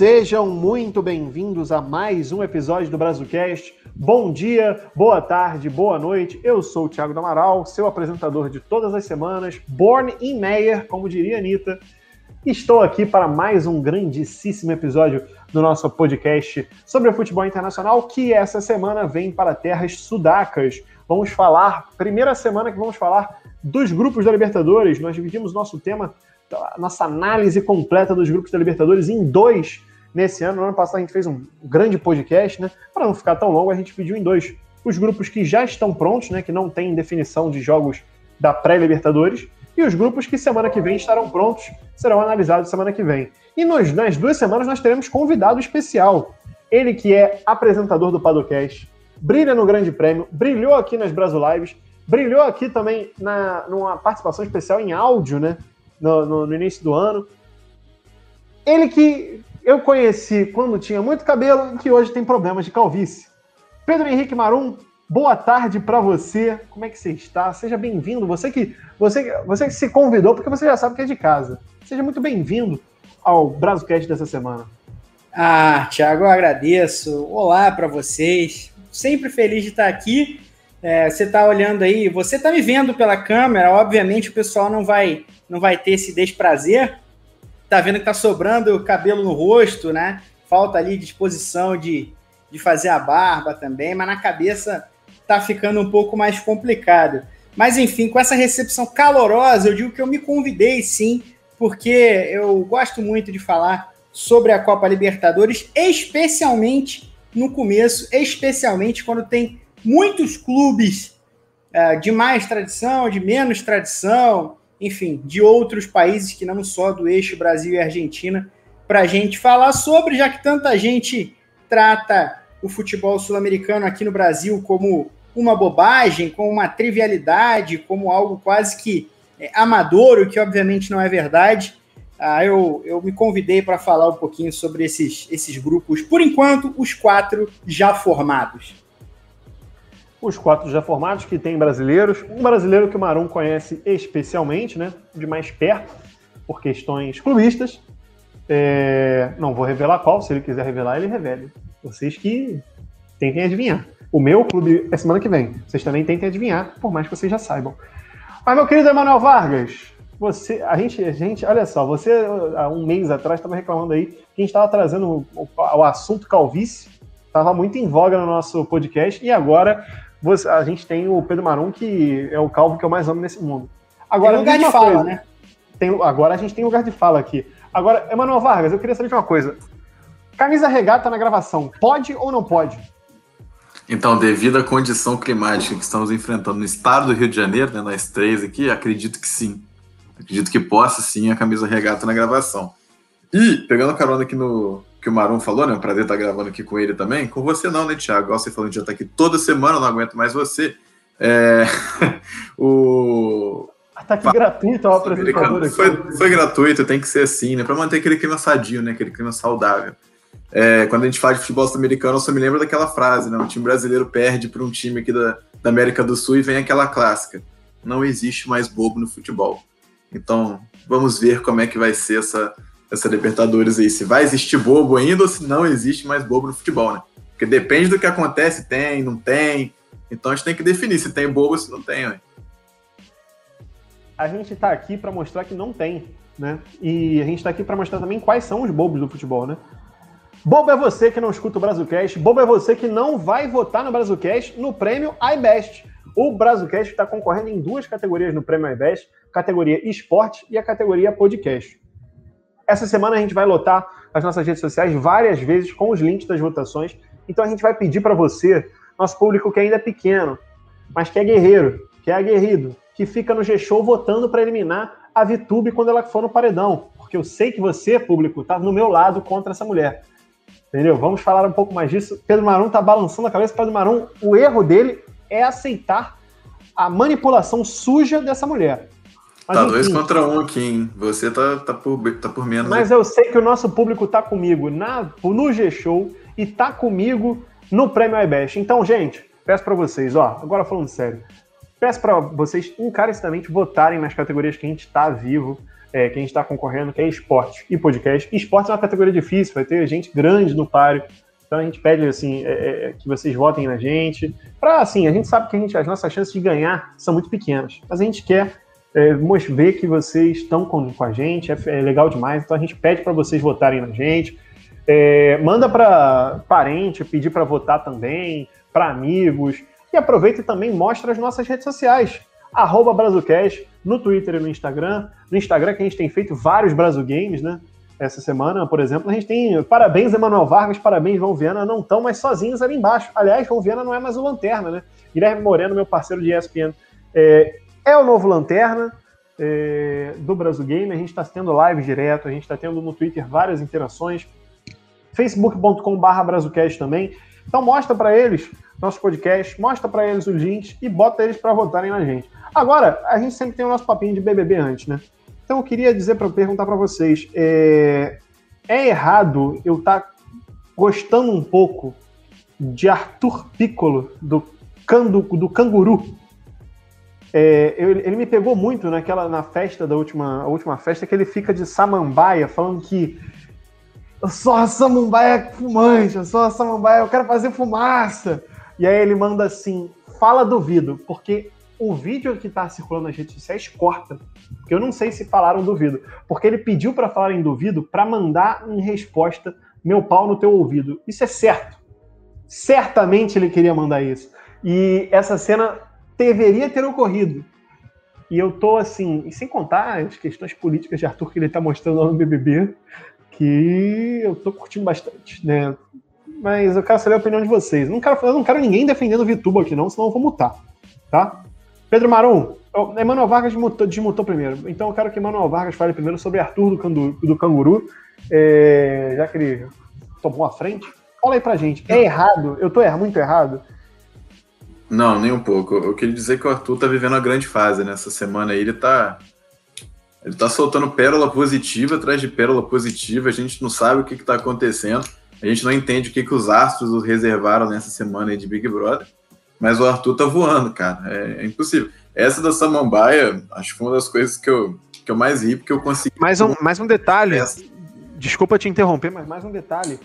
Sejam muito bem-vindos a mais um episódio do Brazucast. Bom dia, boa tarde, boa noite. Eu sou o Thiago Damaral, seu apresentador de todas as semanas, born in Meyer, como diria a Anitta. Estou aqui para mais um grandíssimo episódio do nosso podcast sobre o futebol internacional, que essa semana vem para terras sudacas. Vamos falar, primeira semana que vamos falar dos grupos da Libertadores. Nós dividimos nosso tema, nossa análise completa dos grupos da Libertadores em dois nesse ano. No ano passado a gente fez um grande podcast, né? Para não ficar tão longo, a gente dividiu em dois. Os grupos que já estão prontos, né? Que não tem definição de jogos da pré-Libertadores e os grupos que semana que vem estarão prontos serão analisados semana que vem. E nos, nas duas semanas nós teremos convidado especial. Ele que é apresentador do Padocast, brilha no Grande Prêmio, brilhou aqui nas Brasil Lives, brilhou aqui também na, numa participação especial em áudio, né? No, no, no início do ano. Ele que eu conheci quando tinha muito cabelo e que hoje tem problemas de calvície. Pedro Henrique Marum, Boa tarde para você. Como é que você está? Seja bem-vindo. Você que você, você que se convidou porque você já sabe que é de casa. Seja muito bem-vindo ao Brasocast dessa semana. Ah, Thiago, eu agradeço. Olá para vocês. Sempre feliz de estar aqui. É, você está olhando aí, você está me vendo pela câmera. Obviamente o pessoal não vai não vai ter esse desprazer. Tá vendo que tá sobrando cabelo no rosto, né? Falta ali disposição de, de fazer a barba também, mas na cabeça tá ficando um pouco mais complicado. Mas enfim, com essa recepção calorosa, eu digo que eu me convidei sim, porque eu gosto muito de falar sobre a Copa Libertadores, especialmente no começo, especialmente quando tem muitos clubes uh, de mais tradição, de menos tradição, enfim, de outros países que não só do eixo Brasil e Argentina, para a gente falar sobre, já que tanta gente trata o futebol sul-americano aqui no Brasil como uma bobagem, como uma trivialidade, como algo quase que é, amador, o que obviamente não é verdade. Ah, eu, eu me convidei para falar um pouquinho sobre esses, esses grupos, por enquanto, os quatro já formados. Os quatro já formados, que tem brasileiros. Um brasileiro que o Marum conhece especialmente, né, de mais perto, por questões clubistas. É... Não vou revelar qual, se ele quiser revelar, ele revele. Vocês que tentem adivinhar. O meu clube é semana que vem. Vocês também tentem adivinhar, por mais que vocês já saibam. Mas, meu querido Emanuel Vargas, você, a gente, a gente, olha só, você há um mês atrás estava reclamando aí que a gente estava trazendo o, o, assunto calvície, estava muito em voga no nosso podcast, e agora você, a gente tem o Pedro Marum, que é o calvo que eu mais amo nesse mundo. Agora, tem lugar de fala, coisa, né? Tem, agora a gente tem lugar de fala aqui. Agora, Emanuel Vargas, eu queria saber de uma coisa. Camisa regata na gravação, pode ou não pode? Então, devido à condição climática que estamos enfrentando no estado do Rio de Janeiro, né, nós três aqui, acredito que sim. Acredito que possa sim a camisa regata na gravação. E, pegando carona aqui no que o Marum falou, né? Um prazer estar gravando aqui com ele também. Com você não, né, Thiago? Igual você falou, já está aqui toda semana, não aguento mais você. É... o... Tá aqui gratuito o apresentador aqui. Foi, foi gratuito, tem que ser assim, né? Para manter aquele clima sadio, né? Aquele clima saudável. É, quando a gente fala de futebol sul-americano, eu só me lembro daquela frase, né? Um time brasileiro perde para um time aqui da, da América do Sul e vem aquela clássica. Não existe mais bobo no futebol. Então, vamos ver como é que vai ser essa, essa Libertadores aí. Se vai existir bobo ainda ou se não existe mais bobo no futebol, né? Porque depende do que acontece, tem, não tem. Então a gente tem que definir se tem bobo ou se não tem, né? A gente está aqui para mostrar que não tem, né? E a gente está aqui para mostrar também quais são os bobos do futebol, né? Bobo é você que não escuta o Brazucast, bobo é você que não vai votar no Brazucast no prêmio iBest. O Brazucast está concorrendo em duas categorias no prêmio iBest, categoria esporte e a categoria podcast. Essa semana a gente vai lotar as nossas redes sociais várias vezes com os links das votações, então a gente vai pedir para você, nosso público que ainda é pequeno, mas que é guerreiro, que é aguerrido, que fica no G-Show votando para eliminar a VTube quando ela for no paredão, porque eu sei que você, público, está no meu lado contra essa mulher. Entendeu? Vamos falar um pouco mais disso. Pedro Marum tá balançando a cabeça. Pedro Marum, o erro dele é aceitar a manipulação suja dessa mulher. Mas, tá enfim, dois contra um aqui, hein? Você tá, tá, por, tá por menos. Mas eu sei que o nosso público tá comigo na, no G-Show e tá comigo no Prêmio iBest. Então, gente, peço para vocês, ó, agora falando sério. Peço para vocês encarecidamente votarem nas categorias que a gente está vivo, é, que a gente está concorrendo, que é esporte e podcast. Esporte é uma categoria difícil, vai ter gente grande no páreo. Então a gente pede assim é, é, é que vocês votem na gente. Para assim, a gente sabe que a gente, as nossas chances de ganhar são muito pequenas, mas a gente quer é, ver que vocês estão com, com a gente, é, é, legal demais. Então a gente pede para vocês votarem na gente. É, manda para parente, pedir para votar também, para amigos. E aproveita e também mostra as nossas redes sociais. Arroba Brazucast, no Twitter e no Instagram. No Instagram que a gente tem feito vários Brasil Games, né? Essa semana, por exemplo, a gente tem parabéns, Emanuel Vargas, parabéns, João Viana, não estão mais sozinhos ali embaixo. Aliás, João Viana não é mais o Lanterna, né? Guilherme Moreno, meu parceiro de ESPN, é, é o novo Lanterna é, do Brasil Game. A gente está tendo live direto, a gente está tendo no Twitter várias interações. facebook.com.br Brazucast também. Então mostra para eles nosso podcast, mostra para eles os links e bota eles para votarem na gente. Agora, a gente sempre tem o nosso papinho de BBB antes, né? Então eu queria dizer para perguntar para vocês, é, é, errado eu estar tá gostando um pouco de Arthur Piccolo do, Cando, do Canguru? É, ele me pegou muito naquela na festa da última, última festa que ele fica de samambaia falando que eu sou a samambaia fumante, eu sou a samambaia, eu quero fazer fumaça. E aí ele manda assim: fala duvido, porque o vídeo que está circulando nas redes sociais corta. Porque eu não sei se falaram duvido. Porque ele pediu para falar em duvido para mandar em resposta meu pau no teu ouvido. Isso é certo. Certamente ele queria mandar isso. E essa cena deveria ter ocorrido. E eu tô assim, e sem contar as questões políticas de Arthur que ele tá mostrando lá no BBB, que eu tô curtindo bastante, né? mas eu quero saber a opinião de vocês. Eu não quero, eu não quero ninguém defendendo o Vitubo aqui, não, senão eu vou mutar. Tá? Pedro Marum, Emanuel Vargas desmutou, desmutou, primeiro. Então eu quero que Emanuel Vargas fale primeiro sobre Arthur do, Candu, do Canguru, é, já que ele tomou a frente. Fala aí pra gente. É errado? Eu tô muito errado? Não, nem um pouco. Eu queria dizer que o Arthur tá vivendo uma grande fase nessa semana aí. Ele tá. Ele tá soltando pérola positiva atrás de pérola positiva. A gente não sabe o que, que tá acontecendo. A gente não entende o que, que os astros reservaram nessa semana aí de Big Brother, mas o Arthur tá voando, cara. É, é impossível. Essa da Samambaia, acho que foi uma das coisas que eu, que eu mais ri, porque eu consegui. Mais um, mais um detalhe. Essa. Desculpa te interromper, mas mais um detalhe.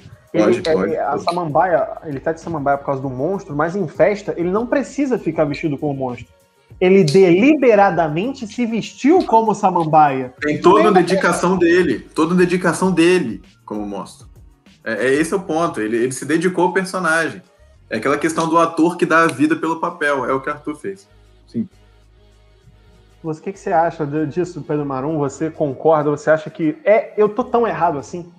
Pode, ele, pode, é, a Samambaia, ele tá de Samambaia por causa do monstro, mas em festa ele não precisa ficar vestido como monstro. Ele deliberadamente se vestiu como Samambaia. Tem toda a dedicação dele, toda a dedicação dele como monstro. É, é esse é o ponto. Ele, ele se dedicou ao personagem. É aquela questão do ator que dá a vida pelo papel. É o que Arthur fez. Sim. Você, o que, que, você acha disso, Pedro Marum? Você concorda? Você acha que é eu tô tão errado assim?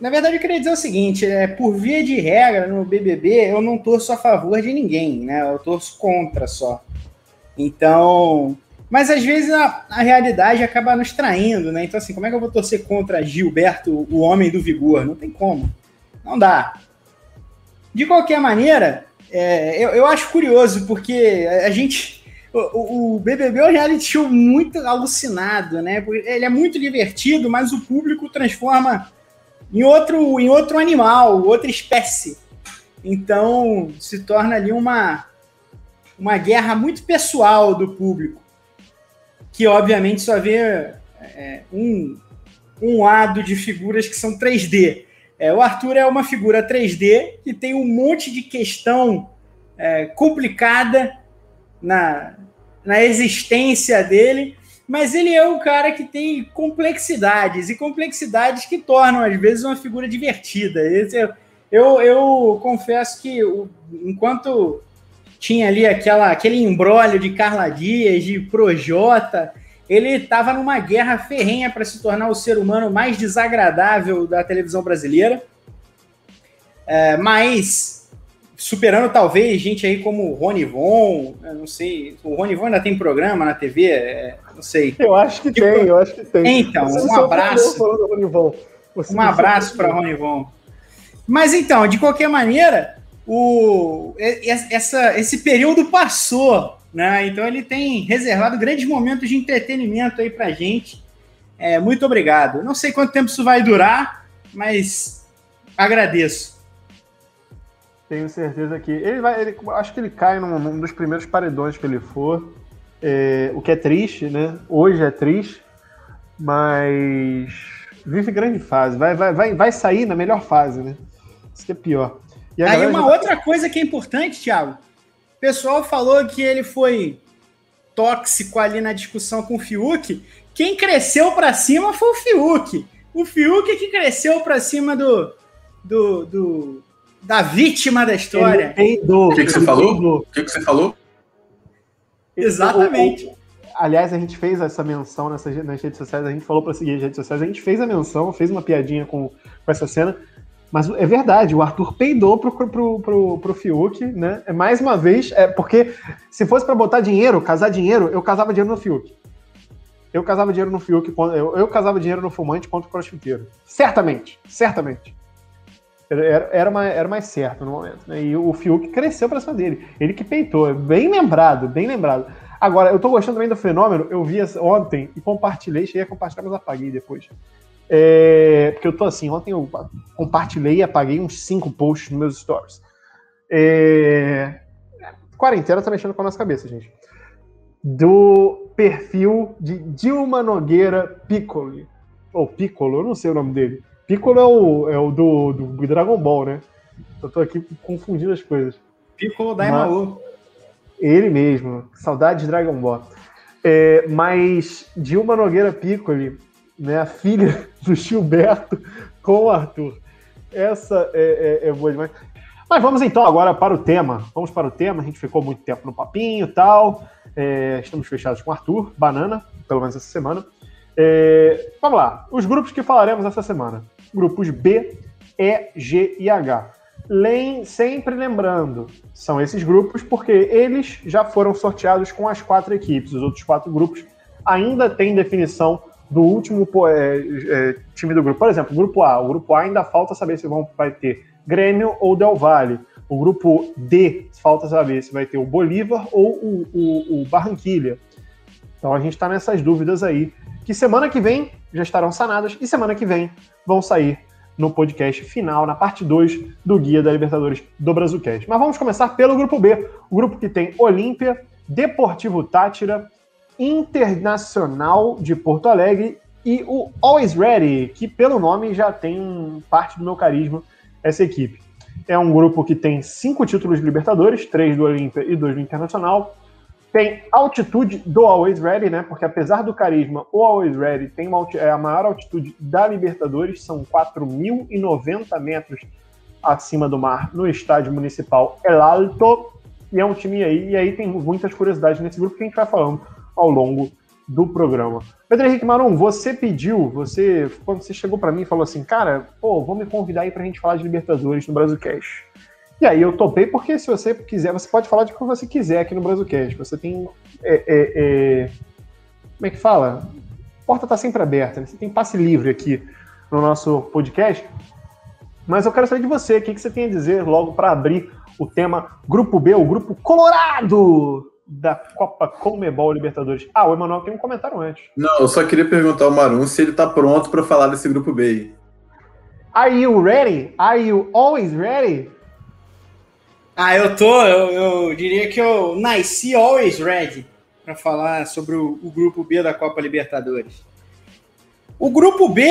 Na verdade, eu queria dizer o seguinte: é, por via de regra, no BBB, eu não torço a favor de ninguém, né? Eu torço contra só. Então, mas às vezes a, a, realidade acaba nos traindo, né? Então, assim, como é que eu vou torcer contra Gilberto, o homem do vigor? Não tem como. Não dá. De qualquer maneira, é, eu, eu, acho curioso, porque a gente. O, o, BBB é um reality show muito alucinado, né? Ele é muito divertido, mas o público transforma em outro, em outro animal, outra espécie. Então se torna ali uma, uma guerra muito pessoal do público que obviamente só vê é, um, um lado de figuras que são 3D. É, o Arthur é uma figura 3D que tem um monte de questão é, complicada na, na existência dele, mas ele é um cara que tem complexidades e complexidades que tornam, às vezes, uma figura divertida. Esse, eu, eu confesso que, enquanto tinha ali aquela, aquele embrólio de Carla Dias, de Projota. Ele estava numa guerra ferrenha para se tornar o ser humano mais desagradável da televisão brasileira. É, mas superando talvez gente aí como Rony Von, não sei, o Rony Von ainda tem programa na TV, é, não sei. Eu acho que tipo, tem, eu acho que tem. Então, um abraço. Um abraço para Rony Von. Mas então, de qualquer maneira, o, essa, esse período passou, né? Então ele tem reservado grandes momentos de entretenimento aí pra gente. É, muito obrigado. Não sei quanto tempo isso vai durar, mas agradeço. Tenho certeza que. Ele vai. Ele, acho que ele cai num, num dos primeiros paredões que ele for. É, o que é triste, né? Hoje é triste, mas vive grande fase. Vai, vai, vai, vai sair na melhor fase, né? Isso que é pior. Aí uma já... outra coisa que é importante, Thiago. O pessoal falou que ele foi tóxico ali na discussão com o Fiuk. Quem cresceu para cima foi o Fiuk. O Fiuk que cresceu para cima do, do, do, da vítima da história. O que, que você falou? O que, que você falou? Exatamente. O, o, aliás, a gente fez essa menção nessas, nas redes sociais, a gente falou para seguir as redes sociais, a gente fez a menção, fez uma piadinha com, com essa cena. Mas é verdade, o Arthur peidou pro, pro, pro, pro Fiuk, né? É mais uma vez, é porque se fosse para botar dinheiro, casar dinheiro, eu casava dinheiro no Fiuk. Eu casava dinheiro no Fiuk, eu, eu casava dinheiro no fumante contra o crossfiteiro. Certamente, certamente. Era, era, mais, era mais certo no momento. Né? E o Fiuk cresceu para cima dele. Ele que peitou. Bem lembrado, bem lembrado. Agora, eu tô gostando também do fenômeno. Eu vi ontem e compartilhei, cheguei a compartilhar, mas apaguei depois. É, porque eu tô assim, ontem eu compartilhei e apaguei uns cinco posts nos meus stories. É, quarentena tá mexendo com a nossa cabeça, gente. Do perfil de Dilma Nogueira Piccoli. Ou Piccolo, eu não sei o nome dele. Piccolo é o, é o do, do Dragon Ball, né? Eu tô aqui confundindo as coisas. Piccolo Daimaru. Ele mesmo. Saudade de Dragon Ball. É, mas Dilma Nogueira Piccoli, né, a filha do Gilberto com o Arthur. Essa é, é, é boa demais. Mas vamos então agora para o tema. Vamos para o tema. A gente ficou muito tempo no papinho e tal. É, estamos fechados com Arthur, Banana, pelo menos essa semana. É, vamos lá. Os grupos que falaremos essa semana grupos B, E, G e H. Lem, sempre lembrando, são esses grupos porque eles já foram sorteados com as quatro equipes. Os outros quatro grupos ainda têm definição do último é, é, time do grupo. Por exemplo, o grupo A. O grupo A ainda falta saber se vão, vai ter Grêmio ou Del Valle. O grupo D, falta saber se vai ter o Bolívar ou o, o, o Barranquilha. Então a gente está nessas dúvidas aí, que semana que vem já estarão sanadas e semana que vem vão sair no podcast final, na parte 2 do Guia da Libertadores do Brazucast. Mas vamos começar pelo grupo B, o grupo que tem Olímpia, Deportivo Tátira, Internacional de Porto Alegre e o Always Ready, que pelo nome já tem parte do meu carisma essa equipe. É um grupo que tem cinco títulos de Libertadores, três do Olímpia e dois do Internacional, tem altitude do Always Ready, né? Porque apesar do carisma, o Always Ready tem uma, é a maior altitude da Libertadores, são 4.090 metros acima do mar no estádio municipal El Alto. E é um time aí, e aí tem muitas curiosidades nesse grupo que a gente vai falando ao longo do programa. Pedro Henrique Marum, você pediu, você quando você chegou para mim falou assim, cara, pô, vou me convidar aí pra gente falar de Libertadores no Brasil Cash. E aí eu topei porque se você quiser, você pode falar de o que você quiser aqui no Brasilcast. Você tem. É, é, é, como é que fala? A porta está sempre aberta, né? você tem passe livre aqui no nosso podcast. Mas eu quero saber de você, o que, que você tem a dizer logo para abrir o tema Grupo B, o Grupo Colorado da Copa Comebol Libertadores. Ah, o Emanuel tem um comentário antes. Não, eu só queria perguntar ao Marum se ele está pronto para falar desse Grupo B. Are you ready? Are you always ready? Ah, eu tô, eu, eu, diria que eu nasci always ready para falar sobre o, o, grupo B da Copa Libertadores. O grupo B,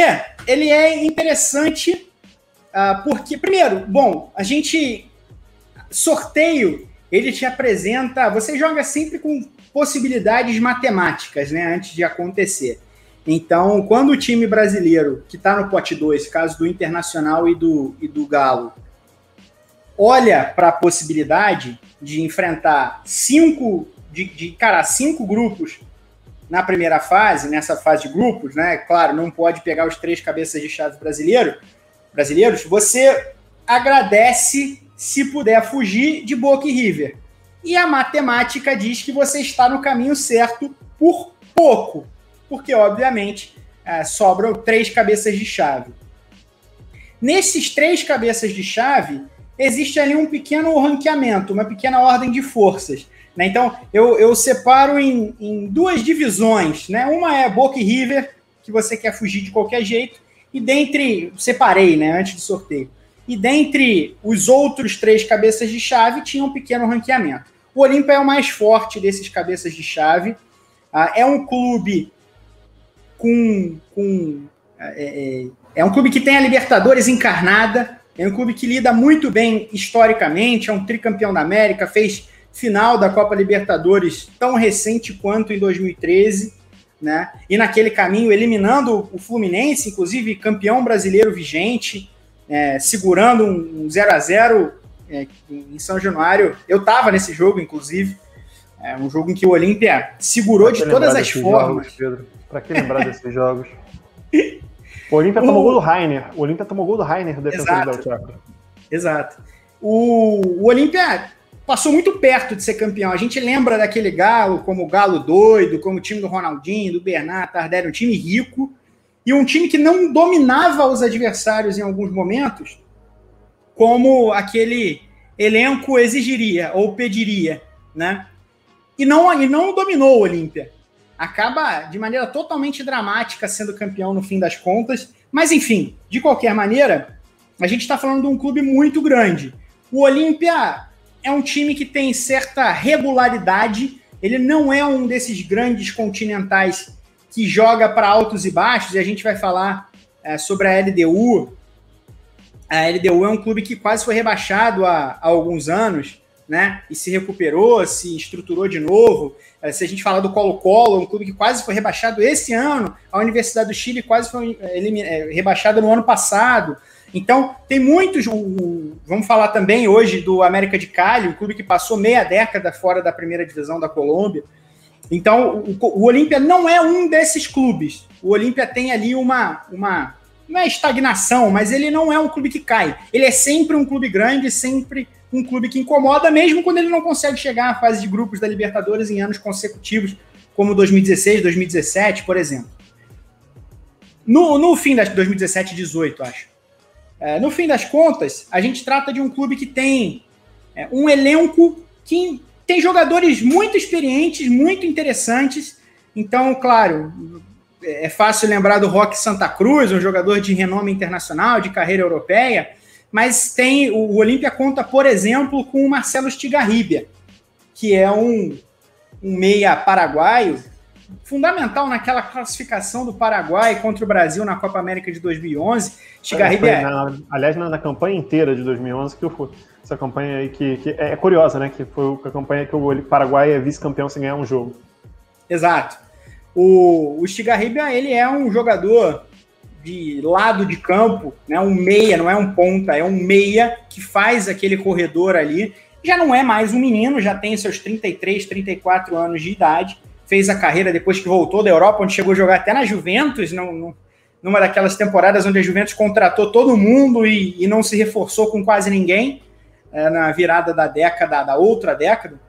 ele é interessante uh, porque, primeiro, bom, a gente sorteio, ele te apresenta, você joga sempre com possibilidades matemáticas, né, antes de acontecer. Então, quando o time brasileiro, que está no pote 2, caso do Internacional e do, e do Galo, olha para a possibilidade de enfrentar cinco, de, de, cara, cinco grupos na primeira fase, nessa fase de grupos, né? Claro, não pode pegar os três cabeças de chave brasileiro, brasileiros. Você agradece se puder fugir de Boca e River. E a matemática diz que você está no caminho certo por pouco, porque obviamente é, sobram três cabeças de chave. Nesses três cabeças de chave, existe ali um pequeno ranqueamento, uma pequena ordem de forças. Né? Então, eu, eu separo em, em, duas divisões. Né? Uma é Boca e River, que você quer fugir de qualquer jeito, e dentre. Separei, né, antes do sorteio. e dentre os outros três cabeças de chave tinha um pequeno ranqueamento. O Olímpia é o mais forte desses cabeças de chave. Ah, é um clube com. com é, é, é um clube que tem a Libertadores encarnada, é um clube que lida muito bem historicamente, é um tricampeão da América, fez final da Copa Libertadores tão recente quanto em 2013, né? E naquele caminho eliminando o Fluminense, inclusive campeão brasileiro vigente, é, segurando um 0 a 0 é, em São Januário. Eu estava nesse jogo, inclusive. É um jogo em que o Olímpia segurou de todas as formas. Para que lembrar desses jogos? O Olímpia o... tomou gol do Rainer. O Olímpia tomou gol do Rainer defensor do Chaco. Exato. O, o Olímpia passou muito perto de ser campeão. A gente lembra daquele Galo como o Galo doido, como o time do Ronaldinho, do Bernardo, Tardelli, um time rico e um time que não dominava os adversários em alguns momentos, como aquele elenco exigiria ou pediria, né? E não, e não dominou o Olímpia. Acaba de maneira totalmente dramática sendo campeão no fim das contas. Mas, enfim, de qualquer maneira, a gente está falando de um clube muito grande. O Olímpia é um time que tem certa regularidade. Ele não é um desses grandes continentais que joga para altos e baixos, e a gente vai falar é, sobre a LDU a LDU é um clube que quase foi rebaixado há, há alguns anos, né? E se recuperou, se estruturou de novo. É, se a gente falar do Colo-Colo, um clube que quase foi rebaixado esse ano, a Universidade do Chile quase foi é, é, rebaixada no ano passado. Então, tem muitos. vamos falar também hoje do América de Cali, um clube que passou meia década fora da primeira divisão da Colômbia. Então, o, o Olímpia não é um desses clubes. O Olímpia tem ali uma, uma não é estagnação, mas ele não é um clube que cai. Ele é sempre um clube grande, sempre um clube que incomoda, mesmo quando ele não consegue chegar à fase de grupos da Libertadores em anos consecutivos, como 2016, 2017, por exemplo. No, no fim das 2017 e 18, acho. É, no fim das contas, a gente trata de um clube que tem é, um elenco que tem jogadores muito experientes, muito interessantes. Então, claro, é fácil lembrar do Rock Santa Cruz, um jogador de renome internacional, de carreira europeia, mas tem o Olímpia conta, por exemplo, com o Marcelo Stigarribia, que é um, um meia paraguaio, fundamental naquela classificação do Paraguai contra o Brasil na Copa América de 2011. Stigarribia... É na, aliás, na, na, campanha inteira de 2011, que eu, essa campanha aí que, que, é curiosa, né? Que foi a campanha que o Paraguai é vice-campeão sem ganhar um jogo. Exato. O, o Stigarribia, ele é um jogador de lado de campo, né, um meia, não é um ponta, é um meia que faz aquele corredor ali. Já não é mais um menino, já tem seus 33, 34 anos de idade. Fez a carreira depois que voltou da Europa, onde chegou a jogar até na Juventus, não, numa daquelas temporadas onde a Juventus contratou todo mundo e, e não se reforçou com quase ninguém, é, na virada da década, da outra década.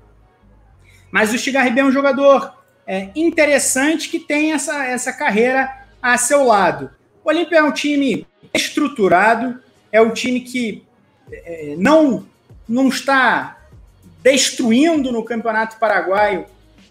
Mas o Stigarribia é um jogador é, interessante que tem essa, essa carreira a seu lado. O Olímpia é um time estruturado, é um time que é, não, não está destruindo no Campeonato Paraguaio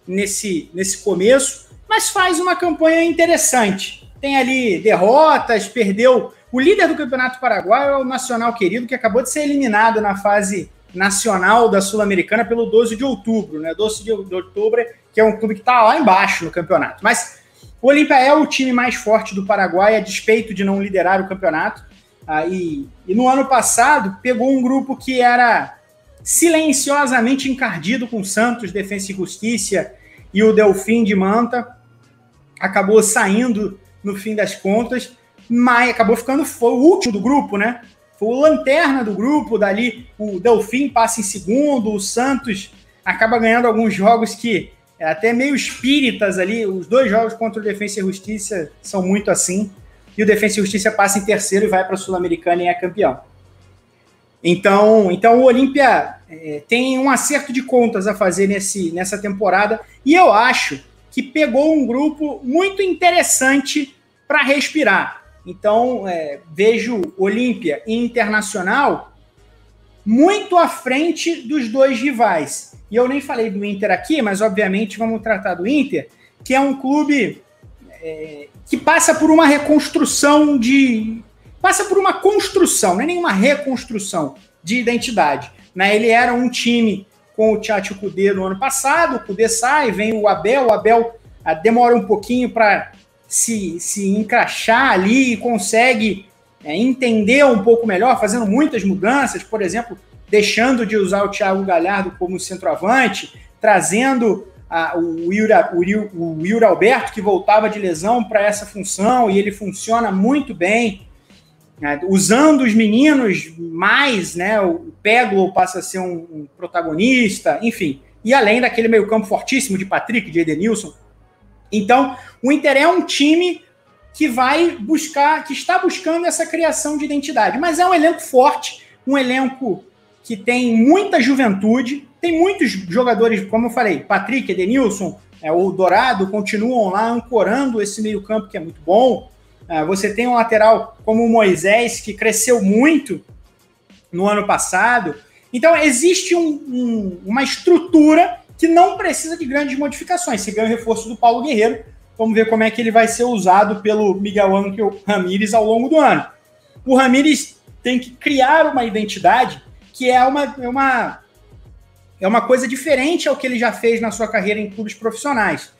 nesse, nesse começo, mas faz uma campanha interessante. Tem ali derrotas, perdeu. O líder do Campeonato Paraguaio é o Nacional Querido, que acabou de ser eliminado na fase nacional da Sul-Americana pelo 12 de outubro, né? 12 de outubro que é um clube que está lá embaixo no campeonato. Mas o Olímpia é o time mais forte do Paraguai, a despeito de não liderar o campeonato. Ah, e, e, no ano passado pegou um grupo que era silenciosamente encardido com Santos, Defensa e Justiça e o Delfim de Manta. Acabou saindo no fim das contas, mas acabou ficando foi o último do grupo, né? Foi o lanterna do grupo, dali o Delfim passa em segundo, o Santos acaba ganhando alguns jogos que até meio espíritas ali. Os dois jogos contra o Defensa e Justiça são muito assim. E o Defensa e Justiça passa em terceiro e vai para a Sul-Americana e é campeão. Então, então o Olímpia é, tem um acerto de contas a fazer nesse, nessa temporada. E eu acho que pegou um grupo muito interessante para respirar. Então, é, vejo Olímpia e Internacional muito à frente dos dois rivais. E eu nem falei do Inter aqui, mas obviamente vamos tratar do Inter, que é um clube é, que passa por uma reconstrução de, passa por uma construção, não é nenhuma reconstrução de identidade. Né? Ele era um time com o Tchatcho Kudê no ano passado, o Kudê sai, vem o Abel, o Abel ah, demora um pouquinho para se, se encaixar ali e consegue é, entender um pouco melhor, fazendo muitas mudanças, por exemplo, deixando de usar o Thiago Galhardo como centroavante, trazendo a, o, Yura, o, o Alberto, que voltava de lesão, para essa função, e ele funciona muito bem. Né, usando os meninos mais, né? O Peglo passa a ser um, um, protagonista, enfim. E além daquele meio-campo fortíssimo de Patrick, de Edenilson. Então, o Inter é um time que vai buscar, que está buscando essa criação de identidade. Mas é um elenco forte, um elenco que tem muita juventude, tem muitos jogadores, como eu falei, Patrick, Edenilson, é, o Dourado, continuam lá ancorando esse meio-campo que é muito bom. É, você tem um lateral como o Moisés, que cresceu muito no ano passado. Então, existe um, um, uma estrutura que não precisa de grandes modificações. Se ganha o reforço do Paulo Guerreiro, vamos ver como é que ele vai ser usado pelo Miguel Angel Ramírez ao longo do ano. O Ramírez tem que criar uma identidade que é uma, é uma, é uma coisa diferente ao que ele já fez na sua carreira em clubes profissionais.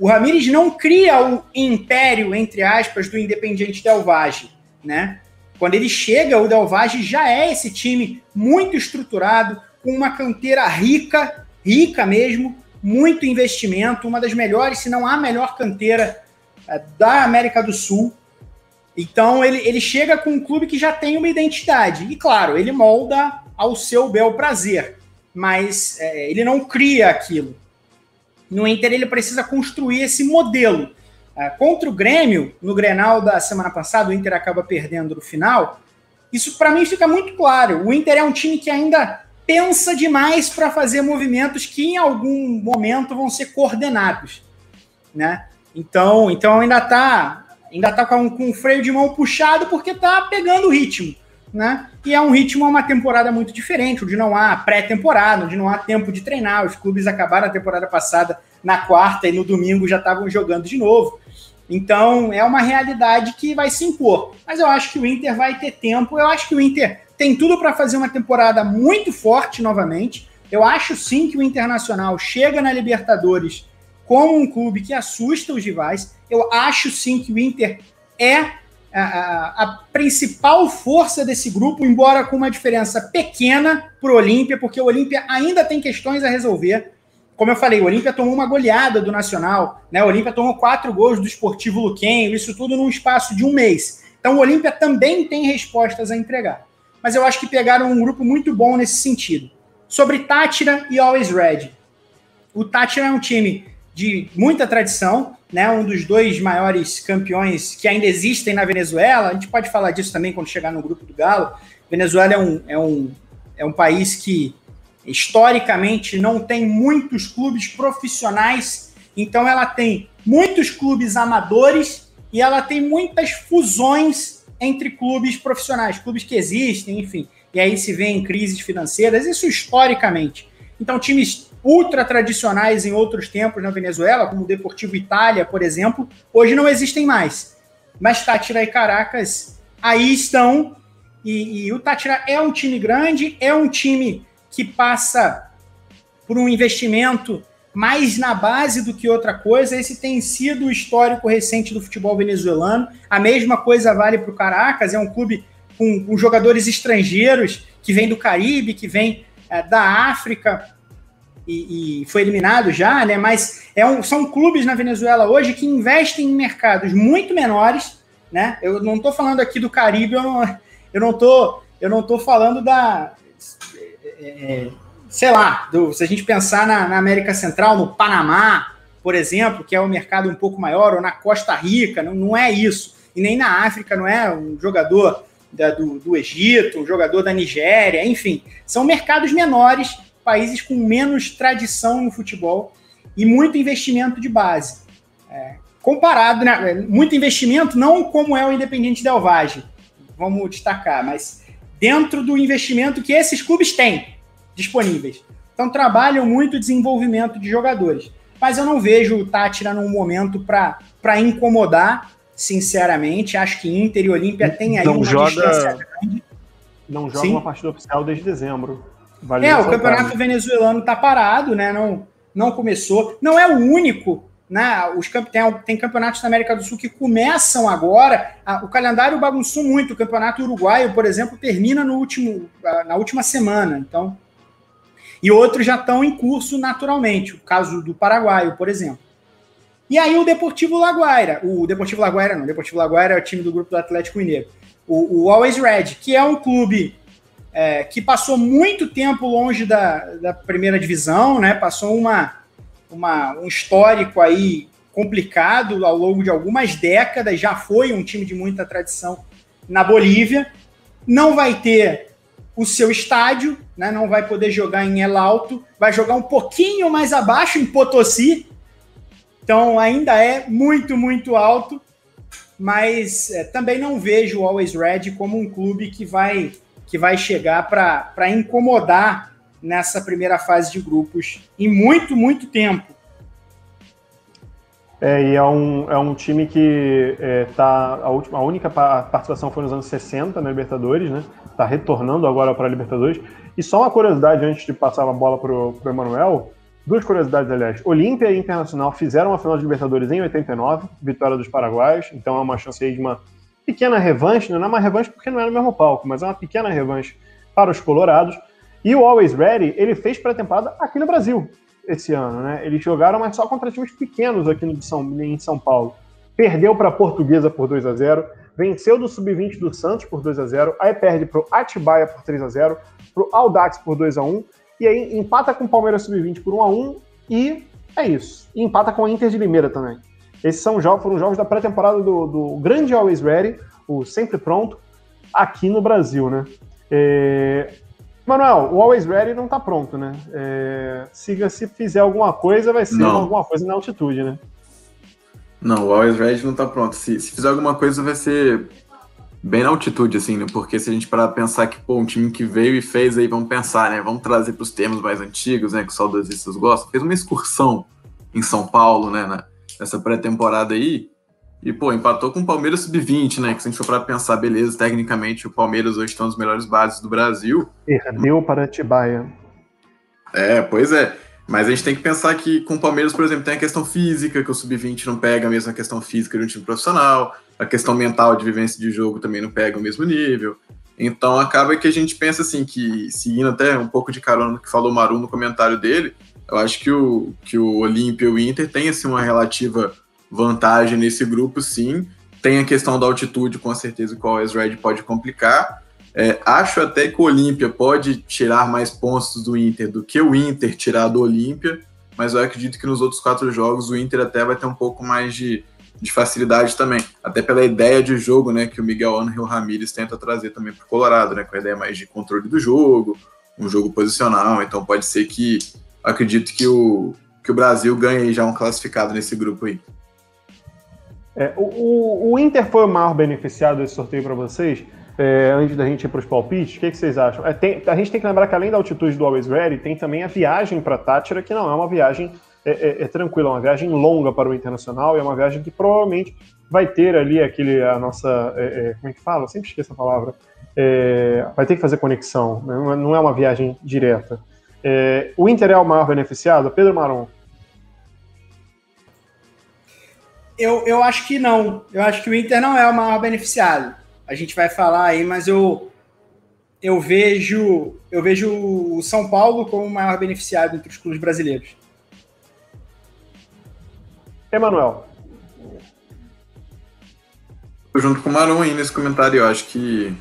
O Ramires não cria o império, entre aspas, do Independiente Del Valle, né? Quando ele chega, o Del Valle já é esse time muito estruturado, com uma canteira rica, rica mesmo, muito investimento, uma das melhores, se não a melhor canteira é, da América do Sul. Então ele, ele chega com um clube que já tem uma identidade. E claro, ele molda ao seu bel prazer, mas é, ele não cria aquilo. No Inter, ele precisa construir esse modelo. Uh, contra o Grêmio, no Grenal da semana passada, o Inter acaba perdendo no final. Isso, para mim, fica muito claro. O Inter é um time que ainda pensa demais para fazer movimentos que, em algum momento, vão ser coordenados. Né? Então, então ainda está ainda tá com, com o freio de mão puxado porque está pegando o ritmo né? E é um ritmo, uma temporada muito diferente, onde não há pré-temporada, onde não há tempo de treinar. Os clubes acabaram a temporada passada na quarta e no domingo já estavam jogando de novo. Então é uma realidade que vai se impor. Mas eu acho que o Inter vai ter tempo. Eu acho que o Inter tem tudo para fazer uma temporada muito forte novamente. Eu acho sim que o Internacional chega na Libertadores como um clube que assusta os rivais. Eu acho sim que o Inter é a, a, principal força desse grupo, embora com uma diferença pequena para o Olímpia, porque o Olímpia ainda tem questões a resolver. Como eu falei, o Olímpia tomou uma goleada do Nacional, né? O Olímpia tomou quatro gols do Esportivo Luquenho, isso tudo num espaço de um mês. Então o Olímpia também tem respostas a entregar. Mas eu acho que pegaram um grupo muito bom nesse sentido. Sobre Tátira e Always Red. O Tátira é um time de muita tradição, né, um dos dois maiores campeões que ainda existem na Venezuela. A gente pode falar disso também quando chegar no grupo do Galo. Venezuela é um, é um, é um país que historicamente não tem muitos clubes profissionais, então ela tem muitos clubes amadores e ela tem muitas fusões entre clubes profissionais, clubes que existem, enfim. E aí se vê em crises financeiras, isso historicamente. Então, times ultra tradicionais em outros tempos na Venezuela, como o Deportivo Itália, por exemplo, hoje não existem mais. Mas Tátira e Caracas aí estão. E, e o Tátira é um time grande, é um time que passa por um investimento mais na base do que outra coisa. Esse tem sido o histórico recente do futebol venezuelano. A mesma coisa vale para o Caracas, é um clube com, com, jogadores estrangeiros que vêm do Caribe, que vêm é, da África, e, e, foi eliminado já, né? Mas é um, são clubes na Venezuela hoje que investem em mercados muito menores, né? Eu não estou falando aqui do Caribe, eu não, eu não eu não falando da, sei lá, do, se a gente pensar na, na, América Central, no Panamá, por exemplo, que é um mercado um pouco maior, ou na Costa Rica, não, não é isso. E nem na África, não é um jogador da, do, do Egito, um jogador da Nigéria, enfim, são mercados menores países com menos tradição no futebol e muito investimento de base. É, comparado, né, muito investimento, não como é o Independente Del Valle, vamos destacar, mas dentro do investimento que esses clubes têm disponíveis. Então trabalham muito desenvolvimento de jogadores. Mas eu não vejo o Tátira num momento para incomodar. sinceramente. Acho que Inter e Olímpia têm aí não uma joga, distância grande. Não joga Sim. uma partida oficial desde dezembro. Vale é, o campeonato venezuelano está parado, né? Não, não começou. Não é o único, né? Os tem, tem campeonatos na América do Sul que começam agora. O calendário bagunçou muito. O campeonato uruguaio, por exemplo, termina no último, na última semana. Então, e outros já estão em curso naturalmente. O caso do Paraguaio, por exemplo. E aí o Deportivo Laguaira, o Deportivo Laguaira não, o Deportivo Laguaira é o time do grupo do Atlético Mineiro. O, o Always Red, que é um clube é, que passou muito tempo longe da, da primeira divisão, né? Passou uma, uma, um histórico aí complicado ao longo de algumas décadas, já foi um time de muita tradição na Bolívia. Não vai ter o seu estádio, né? não vai poder jogar em El Alto, vai jogar um pouquinho mais abaixo em Potosí. Então ainda é muito, muito alto, mas é, também não vejo o Always Red como um clube que vai que vai chegar para incomodar nessa primeira fase de grupos em muito, muito tempo. É, e é um, é um time que é, tá. A, última, a única participação foi nos anos 60 na Libertadores, né? Tá retornando agora para a Libertadores. E só uma curiosidade antes de passar a bola para o Emanuel. Duas curiosidades, aliás. Olímpia e Internacional fizeram uma final de Libertadores em 89, vitória dos Paraguaios, então é uma chance aí de uma pequena revanche, né? não é uma revanche porque não é no mesmo palco, mas é uma pequena revanche para os colorados. E o Always Ready, ele fez pré-temporada aqui no Brasil esse ano, né? Eles jogaram, mas só contra times pequenos aqui no São, em São Paulo. Perdeu para a Portuguesa por 2 a 0 venceu do Sub-20 do Santos por 2 a 0 aí perde para o Atibaia por 3 a 0 para o Audax por 2 a 1 e aí empata com o Palmeiras Sub-20 por 1 a 1 e é isso. E empata com a Inter de Limeira também. Esses são jogos, foram jogos da pré-temporada do, do grande Always Ready, o Sempre Pronto, aqui no Brasil, né? É... Manuel, o Always Ready não tá pronto, né? É... Se, se fizer alguma coisa, vai ser não. alguma coisa na altitude, né? Não, o Always Ready não tá pronto. Se, se fizer alguma coisa, vai ser bem na altitude, assim, né? Porque se a gente parar pra pensar que, pô, um time que veio e fez aí, vamos pensar, né? Vamos trazer para os termos mais antigos, né? Que os saudosistas gostam. Fez uma excursão em São Paulo, né? Na, nessa pré-temporada aí. E, pô, empatou com o Palmeiras Sub-20, né? Que se a gente for pra pensar, beleza, tecnicamente o Palmeiras hoje está nos melhores bases do Brasil. Perdeu para Atibaia. É, pois é. Mas a gente tem que pensar que com o Palmeiras, por exemplo, tem a questão física, que o Sub-20 não pega a mesma questão física de um time profissional, a questão mental de vivência de jogo também não pega o mesmo nível. Então acaba que a gente pensa assim, que seguindo até um pouco de carona no que falou o Maru no comentário dele, eu acho que o, que o Olímpia e o Inter têm assim, uma relativa vantagem nesse grupo, sim. Tem a questão da altitude, com certeza, que o Always Red pode complicar. É, acho até que o Olímpia pode tirar mais pontos do Inter do que o Inter tirar do Olímpia, mas eu acredito que nos outros quatro jogos o Inter até vai ter um pouco mais de, de facilidade também, até pela ideia de jogo né, que o Miguel Angel Ramírez tenta trazer também para o Colorado, né, com a ideia mais de controle do jogo, um jogo posicional, então pode ser que acredito que o, que o Brasil ganhe já um classificado nesse grupo aí. É, o, o, Inter foi o maior beneficiado desse sorteio para vocês? É, antes da gente ir para os palpites, o que, que, vocês acham? É, tem, a gente tem que lembrar que além da altitude do Always Ready, tem também a viagem para Tátira, que não é uma viagem é, é, é, tranquila, é uma viagem longa para o Internacional e é uma viagem que provavelmente vai ter ali aquele, a nossa, é, é, como é que fala? Eu sempre esqueço a palavra. vai ter que fazer conexão, né? não é uma viagem direta. o Inter é o maior beneficiado? Pedro Maron. Eu, eu acho que não. Eu acho que o Inter não é o maior beneficiado. A gente vai falar aí, mas eu eu vejo eu vejo o São Paulo como o maior beneficiado entre os clubes brasileiros. Emanuel. Junto com o Maron aí nesse comentário, eu acho que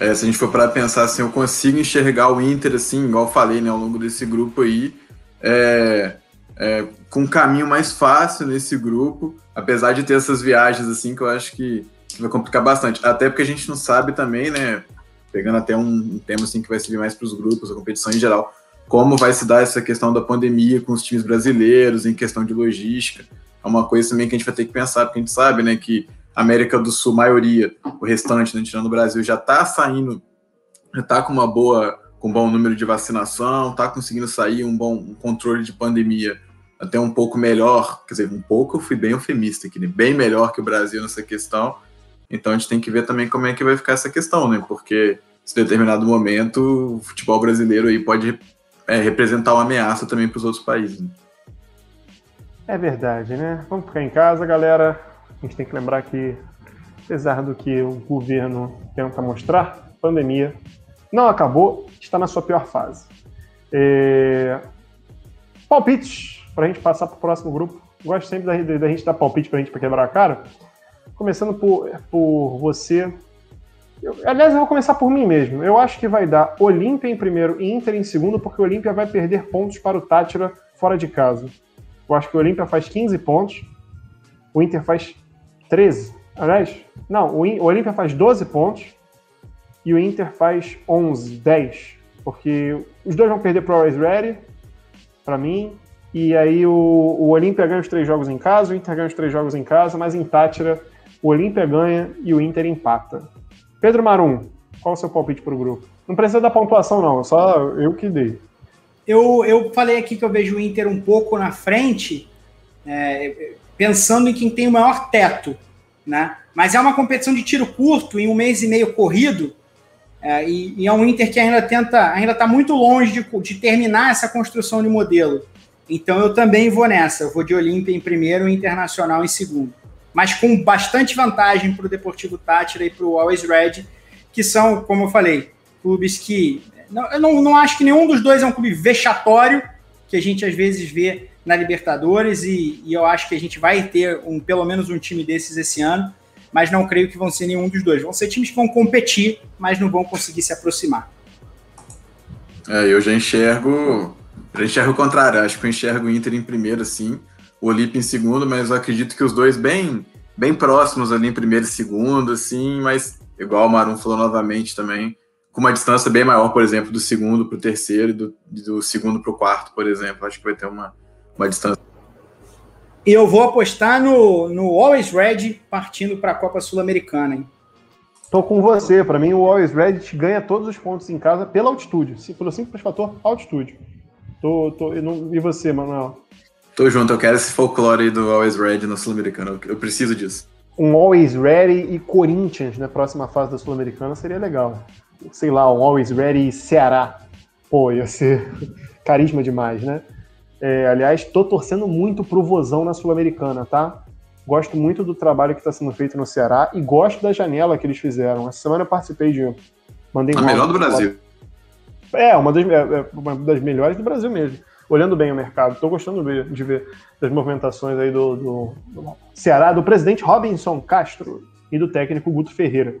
é, se a gente for para pensar assim, eu consigo enxergar o Inter assim, igual eu falei, né, ao longo desse grupo aí, é, é, com um caminho mais fácil nesse grupo, apesar de ter essas viagens assim que eu acho que, vai complicar bastante. Até porque a gente não sabe também, né? Pegando até um, um tema assim que vai servir mais para os grupos, a competição em geral, como vai se dar essa questão da pandemia com os times brasileiros, em questão de logística. É uma coisa também que a gente vai ter que pensar, porque a gente sabe, né, que América do Sul, maioria, o restante, né, tirando o Brasil, já está saindo, já está com uma boa, com um bom número de vacinação, está conseguindo sair um bom um controle de pandemia até um pouco melhor, quer dizer, um pouco eu fui bem eufemista aqui, né? bem melhor que o Brasil nessa questão. Então a gente tem que ver também como é que vai ficar essa questão, né? Porque em determinado momento o futebol brasileiro aí pode é, representar uma ameaça também para os outros países. Né? É verdade, né? Vamos ficar em casa, galera. A gente tem que lembrar que, apesar do que o governo tenta mostrar, a pandemia não acabou, está na sua pior fase. É... Palpites, para a gente passar para o próximo grupo. Gosto sempre da, da gente dar palpite para a gente para quebrar a cara. Começando por, por você. Eu, aliás, eu vou começar por mim mesmo. Eu acho que vai dar Olímpia em primeiro e Inter em segundo, porque o Olímpia vai perder pontos para o Tátira fora de casa. Eu acho que o Olímpia faz 15 pontos, o Inter faz 13. Aliás, não, o, o Olímpia faz 12 pontos e o Inter faz 11, 10. Porque os dois vão perder para o Always Ready, para mim, e aí o, o Olímpia ganha os três jogos em casa, o Inter ganha os três jogos em casa, mas em Tátira o Olímpia ganha e o Inter empata. Pedro Marum, qual o seu palpite para o grupo? Não precisa da pontuação, não, só eu que dei. Eu, eu falei aqui que eu vejo o Inter um pouco na frente, é, pensando em quem tem o maior teto, né? Mas é uma competição de tiro curto, em um mês e meio corrido, é, e, e, é um Inter que ainda tenta, ainda está muito longe de, de, terminar essa construção de modelo. Então eu também vou nessa. Eu vou de Olímpia em primeiro e Internacional em segundo. Mas com bastante vantagem para o Deportivo Tátira e para o Always Red, que são, como eu falei, clubes que não, eu não, não acho que nenhum dos dois é um clube vexatório, que a gente às vezes vê na Libertadores, e, e eu acho que a gente vai ter um, pelo menos um time desses esse ano, mas não creio que vão ser nenhum dos dois. Vão ser times que vão competir, mas não vão conseguir se aproximar. É, eu já enxergo. Já enxergo o contrário. Acho que eu enxergo o Inter em primeiro, sim. O Olímpio em segundo, mas eu acredito que os dois bem, bem próximos ali em primeiro e segundo, assim, mas igual o Marum falou novamente também, com uma distância bem maior, por exemplo, do segundo para o terceiro e do, do segundo para o quarto, por exemplo. Acho que vai ter uma, uma distância. E eu vou apostar no, no Always Red partindo para a Copa Sul-Americana, hein? Tô com você. Para mim, o Always Red ganha todos os pontos em casa pela altitude. Pelo simples fator altitude. Tô, tô, e, não, e você, Manuel? Tô junto. Eu quero esse folclore do Always Red na Sul-Americana. Eu preciso disso. Um Always Ready e Corinthians na próxima fase da Sul-Americana seria legal sei lá, um Always Ready Ceará. Pô, ia ser carisma demais, né? É, aliás, tô torcendo muito pro Vozão na Sul-Americana, tá? Gosto muito do trabalho que está sendo feito no Ceará e gosto da janela que eles fizeram. Essa semana eu participei de. Mandei A melhor do Brasil. É, uma das, é, é, uma das melhores do Brasil mesmo. Olhando bem o mercado. Estou gostando de ver, de ver as movimentações aí do, do, do Ceará, do presidente Robinson Castro e do técnico Guto Ferreira.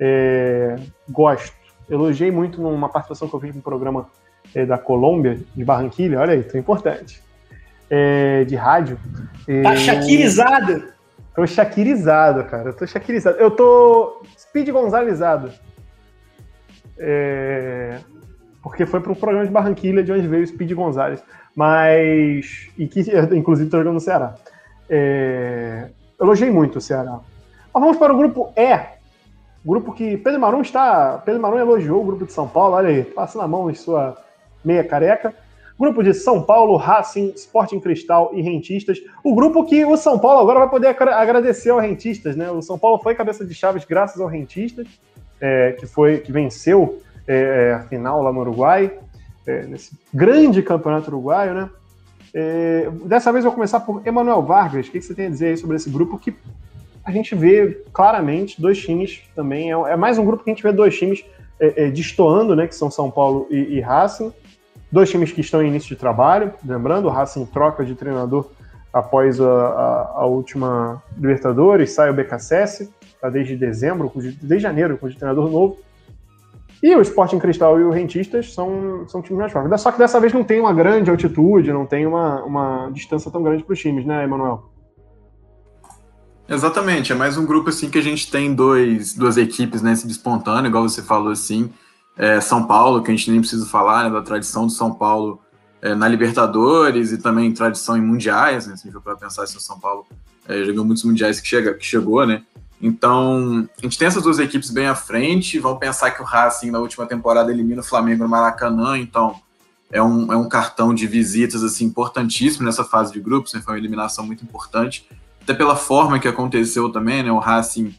É, gosto. Elogiei muito numa participação que eu fiz no programa é, da Colômbia, de Barranquilha, olha aí, tão importante, é, de rádio. Tá shakirizado? Tô shakirizado, cara, tô shakirizado. Eu tô speed gonzalizado. É, porque foi para um programa de Barranquilha, de onde veio o Speed Gonzalez. Mas. E que, inclusive, tô jogando no Ceará. É, elogiei muito o Ceará. Mas vamos para o grupo E, Grupo que Pedro Marum está. Pedro Marum elogiou o grupo de São Paulo, olha aí, passando a mão em sua meia careca. Grupo de São Paulo, Racing, Sporting Cristal e Rentistas. O grupo que o São Paulo agora vai poder agradecer ao Rentistas, né? O São Paulo foi cabeça de chaves graças ao Rentistas, é, que foi que venceu é, é a final lá no Uruguai, é, nesse grande campeonato uruguaio, né? É, dessa vez eu vou começar por Emanuel Vargas. O que, você tem a dizer aí sobre esse grupo que a gente vê claramente dois times também. É, é, mais um grupo que a gente vê dois times é, é, destoando, né? Que são São Paulo e, e, Racing. Dois times que estão em início de trabalho. Lembrando, o Racing troca de treinador após a, a, a última Libertadores, sai o BKSS, está desde dezembro, desde janeiro, com o treinador novo. E o Sporting Cristal e o Rentistas são, são times mais fortes. Só que dessa vez não tem uma grande altitude, não tem uma, uma distância tão grande para os times, né, Emanuel? Exatamente, é mais um grupo assim que a gente tem dois, duas equipes né, se despontando, igual você falou assim. É, São Paulo, que a gente nem precisa falar, né, da tradição do São Paulo é, na Libertadores e também tradição em mundiais, né, se a gente for para pensar se o São Paulo é, jogou muitos mundiais que, chega, que chegou, né? Então, a gente tem essas duas equipes bem à frente. Vamos pensar que o Racing na última temporada elimina o Flamengo no Maracanã, então é um, é um cartão de visitas assim importantíssimo nessa fase de grupos, né? foi uma eliminação muito importante, até pela forma que aconteceu também, né? O Racing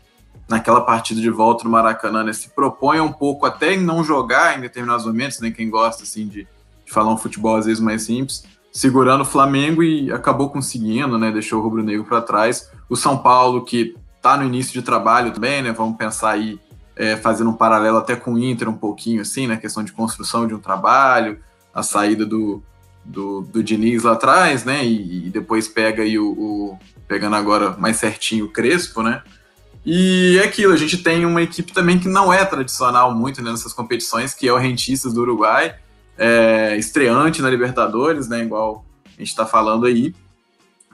naquela partida de volta no Maracanã, né, se propõe um pouco até em não jogar em determinados momentos, né? Quem gosta assim de, de falar um futebol às vezes mais simples, segurando o Flamengo e acabou conseguindo, né? Deixou o Rubro Negro para trás. O São Paulo que está no início de trabalho também, né? Vamos pensar aí é, fazendo um paralelo até com o Inter um pouquinho assim, né? Questão de construção de um trabalho, a saída do, do, do Diniz lá atrás, né? E, e depois pega aí o, o, pegando agora mais certinho o Crespo, né? E é aquilo, a gente tem uma equipe também que não é tradicional muito né, nessas competições, que é o Rentistas do Uruguai, é, estreante na Libertadores, né? Igual a gente está falando aí.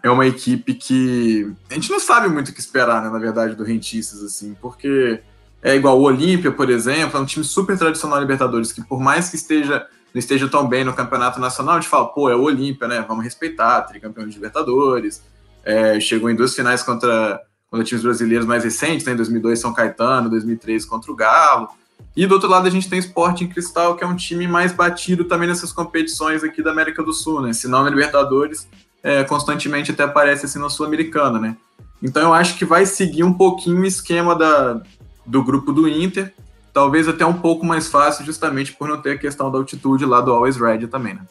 É uma equipe que a gente não sabe muito o que esperar, né, na verdade, do Rentistas, assim, porque é igual o Olímpia, por exemplo, é um time super tradicional na Libertadores, que por mais que esteja não esteja tão bem no campeonato nacional, a gente fala, pô, é o Olímpia, né? Vamos respeitar, tricampeão de Libertadores. É, chegou em duas finais contra, contra times brasileiros mais recentes, né? Em 2002 São Caetano, 2003 contra o Galo. E do outro lado a gente tem Sporting Cristal, que é um time mais batido também nessas competições aqui da América do Sul, né? Se não na Libertadores, é, constantemente até aparece assim na Sul-Americana, né? Então eu acho que vai seguir um pouquinho o esquema da, do grupo do Inter, talvez até um pouco mais fácil, justamente por não ter a questão da altitude lá do Always Red também, né?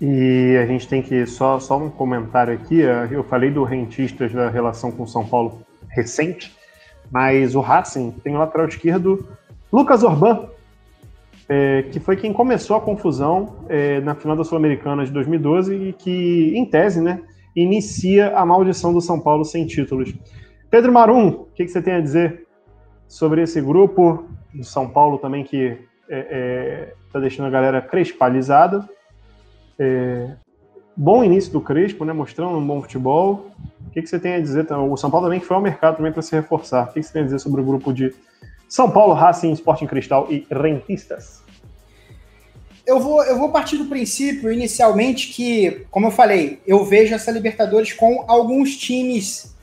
E a gente tem que, só, só um comentário aqui, eh, eu falei do Rentistas da relação com São Paulo recente, mas o Racing tem o lateral esquerdo Lucas Orban, é, que foi quem começou a confusão é, na final da Sul-Americana de 2012 e que, em tese, né, inicia a maldição do São Paulo sem títulos. Pedro Marum, o que, que você tem a dizer sobre esse grupo do São Paulo também que está é, é, deixando a galera crespalizada. É, bom início do Crespo, né, mostrando um bom futebol. O que, que você tem a dizer? O São Paulo também foi ao mercado também para se reforçar. O que, que você tem a dizer sobre o grupo de São Paulo, Racing, Sporting Cristal e Rentistas? Eu vou, eu vou partir do princípio, inicialmente, que, como eu falei, eu vejo essa Libertadores com alguns times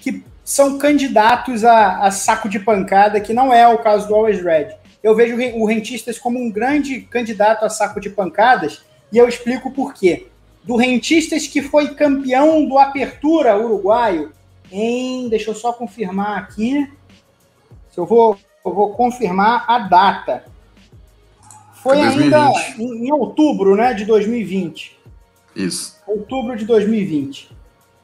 que são candidatos a, a, saco de pancada, que não é o caso do Always Red. Eu vejo o Rentistas como um grande candidato a saco de pancadas, e eu explico por quê. Do Rentistas que foi campeão do Apertura uruguaio em. Deixa eu só confirmar aqui. Se eu vou, eu vou confirmar a data. Foi ainda em, em outubro né, de 2020. Isso. Outubro de 2020.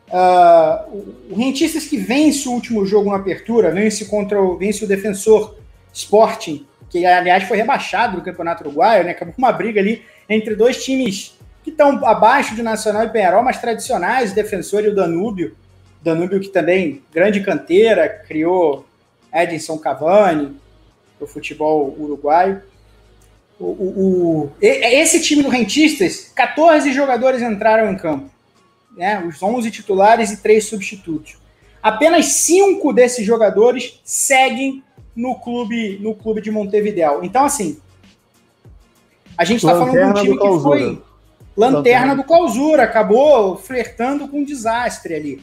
Uh, o Rentistas que vence o último jogo na apertura, vence contra o, vence o defensor Sporting, que aliás foi rebaixado do Campeonato Uruguaio, né? Acabou com uma briga ali entre dois times que estão abaixo de Nacional e Penharol, mas tradicionais, o Defensor e o Danúbio. Danúbio que também, grande canteira, criou Edinson Cavani, o futebol uruguaio. O, o, o, esse time do Rentistas, 14 jogadores entraram em campo né, os 11 titulares e três substitutos. Apenas cinco desses jogadores seguem no clube no clube de Montevideo. Então, assim, a gente está falando de um time que foi lanterna, lanterna do clausura, acabou flertando com um desastre ali.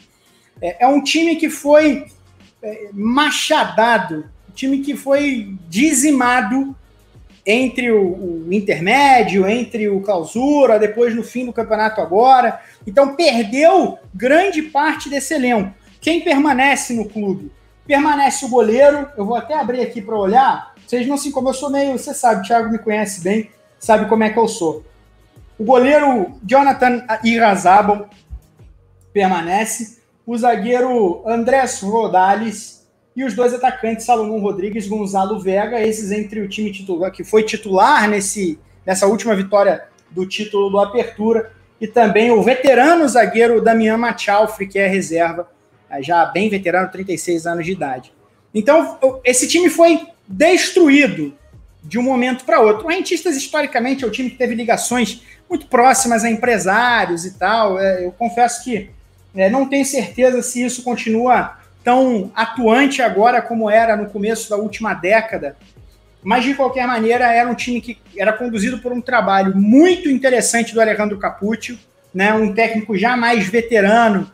É, é um time que foi é, machadado, um time que foi dizimado entre o, o, intermédio, entre o clausura, depois no fim do campeonato agora. Então perdeu grande parte desse elenco. Quem permanece no clube? Permanece o goleiro. Eu vou até abrir aqui para olhar. Vocês não se como eu sou meio, você sabe, o Thiago me conhece bem, sabe como é que eu sou. O goleiro Jonathan Irazabal permanece. O zagueiro Andrés Rodales e os dois atacantes, Salomão Rodrigues e Gonzalo Vega, esses entre o time titular, que foi titular nesse, nessa última vitória do título do Apertura, e também o veterano zagueiro Damian Machalfri, que é reserva, é, já bem veterano, 36 anos de idade. Então, esse time foi destruído de um momento para outro. O Rentistas, historicamente, é o time que teve ligações muito próximas a empresários e tal. É, eu confesso que não tenho certeza se isso continua tão atuante agora como era no começo da última década. Mas, de qualquer maneira, era um time que era conduzido por um trabalho muito interessante do Alejandro Capuccio, né? um técnico já mais veterano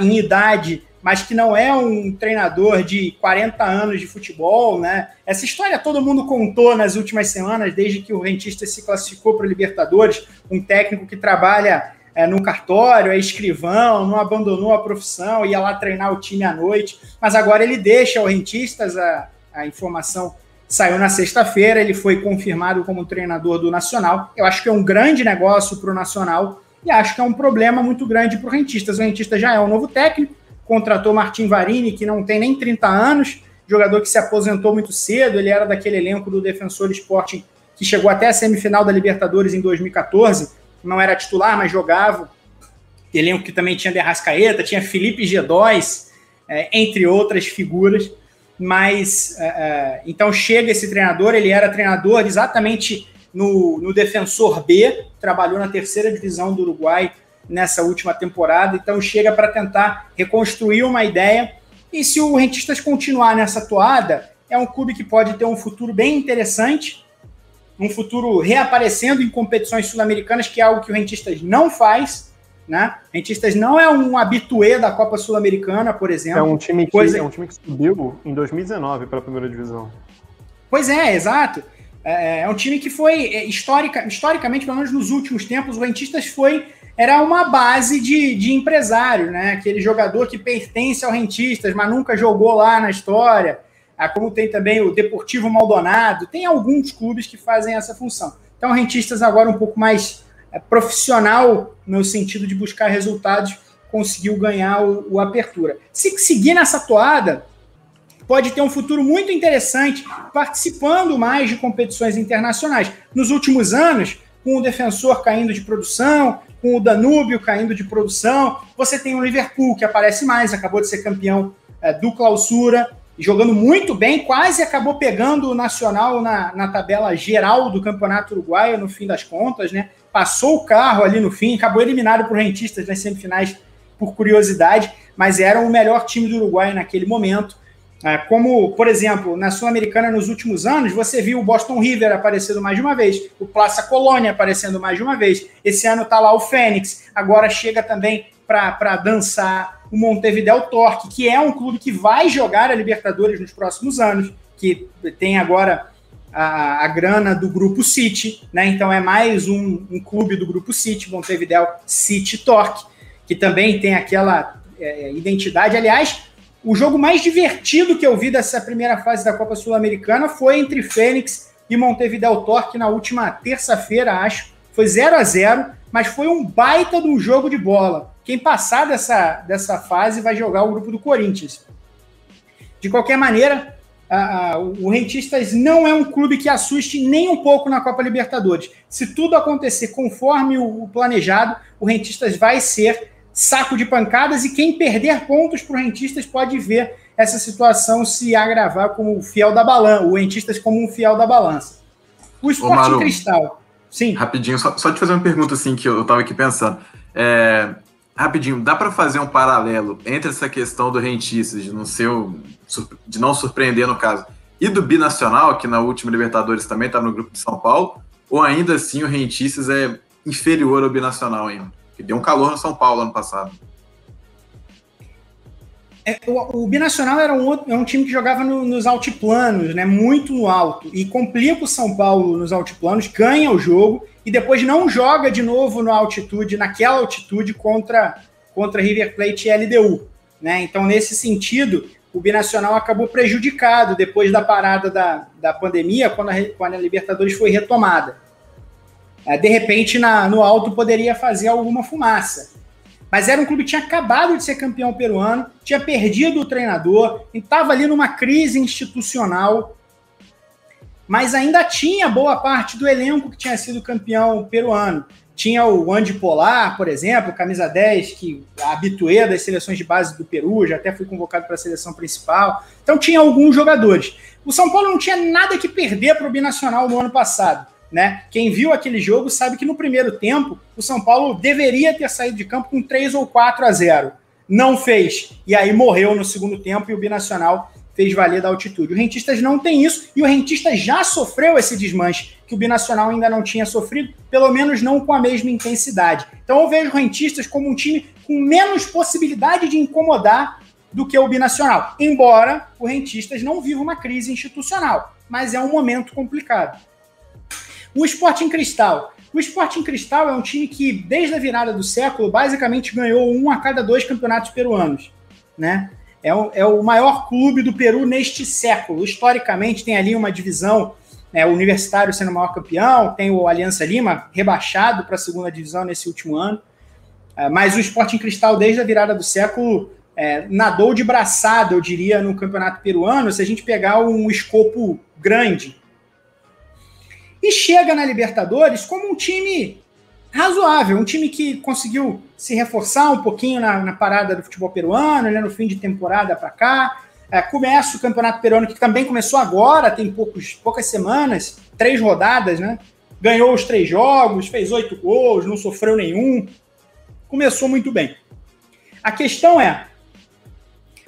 em idade, mas que não é um treinador de 40 anos de futebol, né? Essa história todo mundo contou nas últimas semanas, desde que o Rentista se classificou para o Libertadores, um técnico que trabalha é, no cartório, é escrivão, não abandonou a profissão, ia lá treinar o time à noite, mas agora ele deixa o Rentistas, a, a informação saiu na sexta-feira, ele foi confirmado como treinador do Nacional. Eu acho que é um grande negócio para o Nacional e acho que é um problema muito grande para o Rentistas. O Rentista já é um novo técnico, contratou Martim Varini, que não tem nem 30 anos, jogador que se aposentou muito cedo, ele era daquele elenco do Defensor Sporting que chegou até a semifinal da Libertadores em 2014, não era titular, mas jogava. Elenco que também tinha Derrascaeta, tinha Felipe G2, é, entre outras figuras. Mas, é, é, então chega esse treinador, ele era treinador exatamente no, no Defensor B, trabalhou na terceira divisão do Uruguai nessa última temporada, então chega para tentar reconstruir uma ideia. E se o Rentistas continuar nessa toada, é um clube que pode ter um futuro bem interessante, um futuro reaparecendo em competições sul-americanas, que é algo que o Rentistas não faz. Né? Rentistas não é um habituê da Copa Sul-Americana, por exemplo. É um time que, coisa... é um time que subiu em 2019 para a primeira divisão. Pois é, exato. É, é um time que foi, é, histórica, historicamente, pelo menos nos últimos tempos, o Rentistas foi era uma base de, de empresário, né? Aquele jogador que pertence ao Rentistas, mas nunca jogou lá na história. Ah, como tem também o Deportivo Maldonado, tem alguns clubes que fazem essa função. Então, Rentistas agora um pouco mais é, profissional no sentido de buscar resultados, conseguiu ganhar o, o Apertura. Se seguir nessa toada, pode ter um futuro muito interessante participando mais de competições internacionais. Nos últimos anos, com o defensor caindo de produção, com o Danúbio caindo de produção. Você tem o Liverpool, que aparece mais, acabou de ser campeão é, do clausura, jogando muito bem, quase acabou pegando o Nacional na, na tabela geral do Campeonato Uruguaio, no fim das contas, né? Passou o carro ali no fim, acabou eliminado por Rentistas nas semifinais por curiosidade, mas era o melhor time do Uruguai naquele momento. É, como, por exemplo, na Sul-Americana nos últimos anos, você viu o Boston River aparecendo mais de uma vez, o Plaza Colônia aparecendo mais de uma vez. Esse ano está lá o Fênix, agora chega também para dançar o Montevideo Torque, que é um clube que vai jogar a Libertadores nos próximos anos, que tem agora a, a grana do Grupo City, né? Então é mais um, um clube do Grupo City, Montevideo City Torque, que também tem aquela é, identidade. Aliás, o jogo mais divertido que eu vi dessa primeira fase da Copa Sul-Americana foi entre Fênix e Montevideo Torque na última terça-feira, acho. Foi 0 a 0 mas foi um baita de um jogo de bola. Quem passar dessa, dessa fase vai jogar o grupo do Corinthians. De qualquer maneira, a, a, o Rentistas não é um clube que assuste nem um pouco na Copa Libertadores. Se tudo acontecer conforme o, o planejado, o Rentistas vai ser saco de pancadas e quem perder pontos para o Rentistas pode ver essa situação se agravar como o fiel da balança, o Rentistas como um fiel da balança. O Esporte Cristal. Sim. Rapidinho, só, só te fazer uma pergunta assim que eu estava aqui pensando. É, rapidinho, dá para fazer um paralelo entre essa questão do Rentistas de não ser de não surpreender no caso e do binacional que na última Libertadores também estava no grupo de São Paulo ou ainda assim o Rentistas é inferior ao binacional ainda? que deu um calor no São Paulo ano passado. É, o, o, Binacional era um, outro, é um time que jogava no, nos altiplanos, né, muito no alto, e complica o São Paulo nos altiplanos, ganha o jogo, e depois não joga de novo na altitude, naquela altitude contra, contra River Plate e LDU. Né? Então, nesse sentido, o Binacional acabou prejudicado depois da parada da, da pandemia, quando a, quando a Libertadores foi retomada. É, de repente, na, no alto poderia fazer alguma fumaça. Mas era um clube que tinha acabado de ser campeão peruano, tinha perdido o treinador, estava ali numa crise institucional, mas ainda tinha boa parte do elenco que tinha sido campeão peruano. Tinha o Andy Polar, por exemplo, camisa 10, que habituê das seleções de base do Peru, já até foi convocado para a seleção principal. Então tinha alguns jogadores. O São Paulo não tinha nada que perder para o Binacional no ano passado. Né? Quem viu aquele jogo sabe que no primeiro tempo o São Paulo deveria ter saído de campo com 3 ou 4 a 0. Não fez. E aí morreu no segundo tempo e o Binacional fez valer da altitude. O Rentistas não tem isso e o Rentistas já sofreu esse desmanche que o Binacional ainda não tinha sofrido, pelo menos não com a mesma intensidade. Então eu vejo o Rentistas como um time com menos possibilidade de incomodar do que o binacional. Embora o Rentistas não viva uma crise institucional, mas é um momento complicado. O Sporting Cristal. O Sporting Cristal é um time que, desde a virada do século, basicamente ganhou um a cada dois campeonatos peruanos. Né? É, o, é o maior clube do Peru neste século. Historicamente, tem ali uma divisão né, o Universitário sendo o maior campeão, tem o Aliança Lima rebaixado para a segunda divisão nesse último ano. É, mas o Sporting Cristal, desde a virada do século, é, nadou de braçada, eu diria, no campeonato peruano, se a gente pegar um escopo grande. E chega na Libertadores como um time razoável, um time que conseguiu se reforçar um pouquinho na, na parada do futebol peruano, né, no fim de temporada para cá. É, começa o Campeonato Peruano, que também começou agora, tem poucos, poucas semanas, três rodadas, né? Ganhou os três jogos, fez oito gols, não sofreu nenhum. Começou muito bem. A questão é: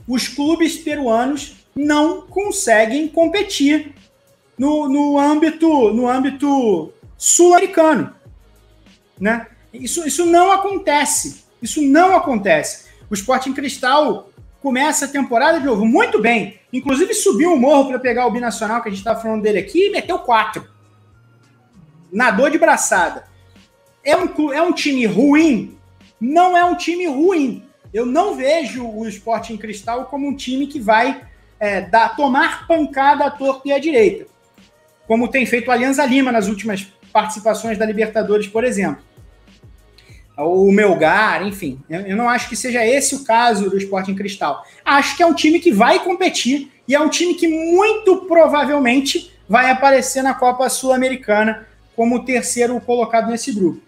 os clubes peruanos não conseguem competir no, no âmbito, no âmbito sul-americano. Né? Isso, isso não acontece. Isso não acontece. O Sporting Cristal começa a temporada de novo muito bem. Inclusive subiu o morro para pegar o binacional que a gente estava falando dele aqui e meteu quatro. Nadou de braçada. É um, é um time ruim? Não é um time ruim. Eu não vejo o Sporting Cristal como um time que vai é, dar, tomar pancada à torta e à direita. Como tem feito o Alianza Lima nas últimas participações da Libertadores, por exemplo o Melgar, enfim. Eu não acho que seja esse o caso do Sporting Cristal. Acho que é um time que vai competir e é um time que muito provavelmente vai aparecer na Copa Sul-Americana como terceiro colocado nesse grupo.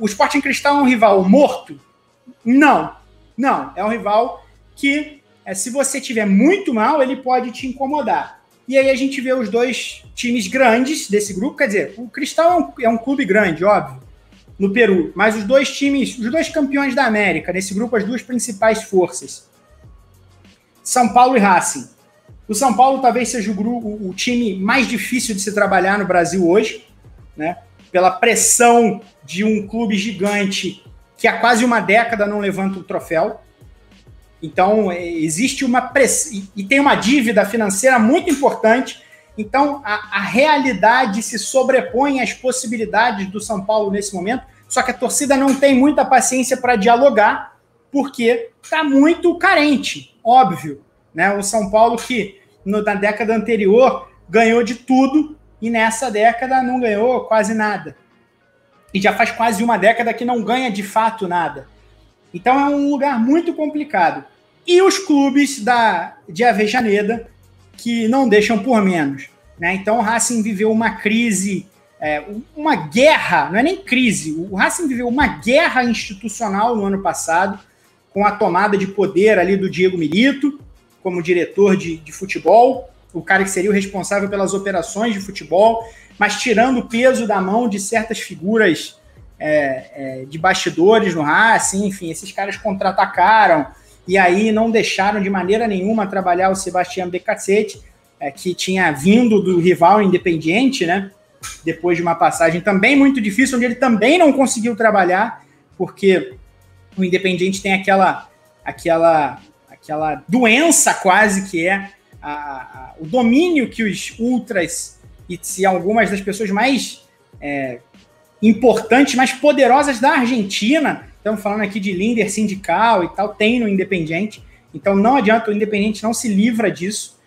O Sporting Cristal é um rival morto? Não. Não. É um rival que, é, se você tiver muito mal, ele pode te incomodar. E aí a gente vê os dois times grandes desse grupo. Quer dizer, o Cristal é um, é um clube grande, óbvio no Peru. Mas os dois times, os dois campeões da América, nesse grupo, as duas principais forças. São Paulo e Racing. O São Paulo talvez seja o, grupo, o time mais difícil de se trabalhar no Brasil hoje, né? Pela pressão de um clube gigante que há quase uma década não levanta o troféu. Então, é, existe uma pressão. E tem uma dívida financeira muito importante então, a, a, realidade se sobrepõe às possibilidades do São Paulo nesse momento, só que a torcida não tem muita paciência para dialogar, porque está muito carente, óbvio. Né? O São Paulo que no, na década anterior ganhou de tudo e nessa década não ganhou quase nada. E já faz quase uma década que não ganha de fato nada. Então é um lugar muito complicado. E os clubes da, de Avejaneda que não deixam por menos. Né? Então o Racing viveu uma crise, é, uma guerra, não é nem crise, o Racing viveu uma guerra institucional no ano passado, com a tomada de poder ali do Diego Milito, como diretor de, de futebol, o cara que seria o responsável pelas operações de futebol, mas tirando o peso da mão de certas figuras é, é, de bastidores no Racing, enfim, esses caras contra-atacaram, e aí não deixaram de maneira nenhuma trabalhar o Sebastião Becacete, é, que tinha vindo do rival Independiente, né? Depois de uma passagem também muito difícil, onde ele também não conseguiu trabalhar, porque o Independiente tem aquela, aquela, aquela doença quase que é a, a, o domínio que os ultras e se algumas das pessoas mais é, importantes, mais poderosas da Argentina Estamos falando aqui de líder sindical e tal, tem no Independiente. Então não adianta, o Independiente não se livra disso.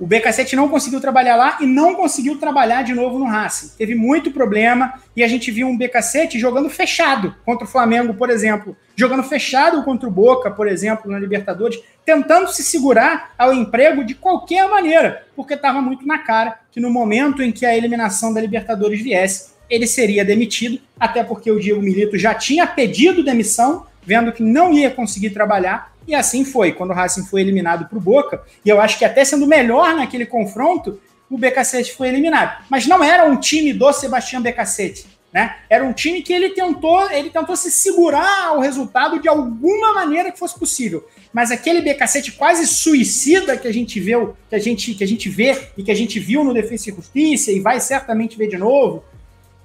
O BK7 não conseguiu trabalhar lá e não conseguiu trabalhar de novo no Racing. Teve muito problema e a gente viu um BK7 jogando fechado contra o Flamengo, por exemplo. Jogando fechado contra o Boca, por exemplo, na Libertadores, tentando se segurar ao emprego de qualquer maneira, porque estava muito na cara que no momento em que a eliminação da Libertadores viesse, ele seria demitido, até porque o Diego Milito já tinha pedido demissão, vendo que não ia conseguir trabalhar, e assim foi. Quando o Racing foi eliminado para o Boca, e eu acho que até sendo melhor naquele confronto, o BKC foi eliminado. Mas não era um time do Sebastião BKC, né? Era um time que ele tentou, ele tentou se segurar ao resultado de alguma maneira que fosse possível. Mas aquele BKC quase suicida que a gente viu, que a gente, que a gente vê e que a gente viu no Defesa e Justiça e vai certamente ver de novo,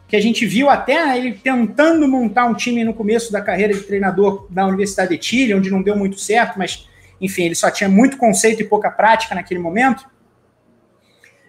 que a gente viu até ele tentando montar um time no começo da carreira de treinador da Universidade de Chile, onde não deu muito certo, mas enfim, ele só tinha muito conceito e pouca prática naquele momento.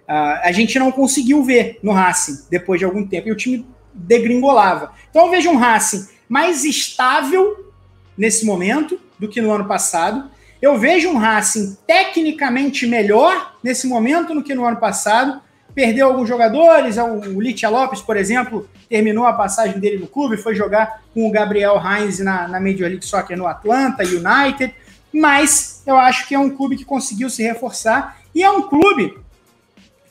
Uh, a gente não conseguiu ver no Racing depois de algum tempo e o time degringolava. Então eu vejo um Racing mais estável nesse momento do que no ano passado. Eu vejo um Racing tecnicamente melhor nesse momento do que no ano passado. Perdeu alguns jogadores, o Litia Lopes, por exemplo, terminou a passagem dele no clube, foi jogar com o Gabriel Heinz na, na Major League Soccer no Atlanta United, mas eu acho que é um clube que conseguiu se reforçar e é um clube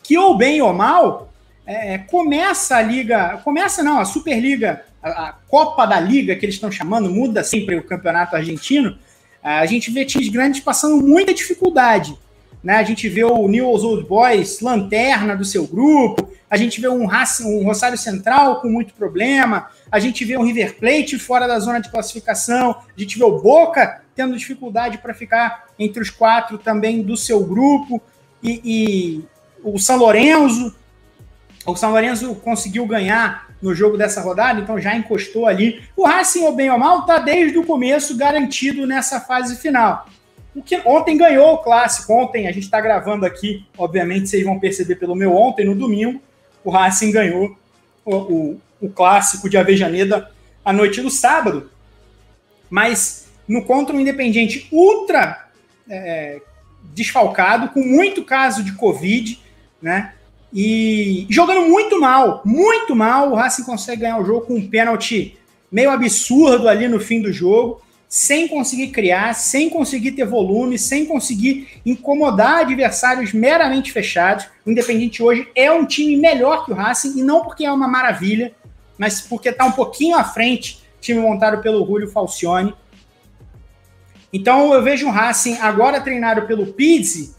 que, ou bem ou mal, é, começa a liga, começa não, a Superliga, a, a Copa da Liga que eles estão chamando, muda sempre o campeonato argentino, a gente vê times grandes passando muita dificuldade. Né? A gente vê o Newell's Old Boys lanterna do seu grupo, a gente vê um, um Rosário Central com muito problema, a gente vê um River Plate fora da zona de classificação, a gente vê o Boca tendo dificuldade para ficar entre os quatro também do seu grupo, e, e o São Lourenço, o São Lourenço conseguiu ganhar no jogo dessa rodada, então já encostou ali. O Racing, ou bem ou mal, está desde o começo garantido nessa fase final. O que ontem ganhou o clássico. Ontem a gente está gravando aqui, obviamente vocês vão perceber pelo meu ontem, no domingo, o Racing ganhou o, o, o clássico de Avejaneda à noite do sábado. Mas no contra um Independiente ultra é, desfalcado, com muito caso de Covid, né? E jogando muito mal, muito mal. O Racing consegue ganhar o jogo com um pênalti meio absurdo ali no fim do jogo sem conseguir criar, sem conseguir ter volume, sem conseguir incomodar adversários meramente fechados. O Independente hoje é um time melhor que o Racing, e não porque é uma maravilha, mas porque está um pouquinho à frente, time montado pelo Julio Falcione. Então eu vejo um Racing agora treinado pelo Pizzi,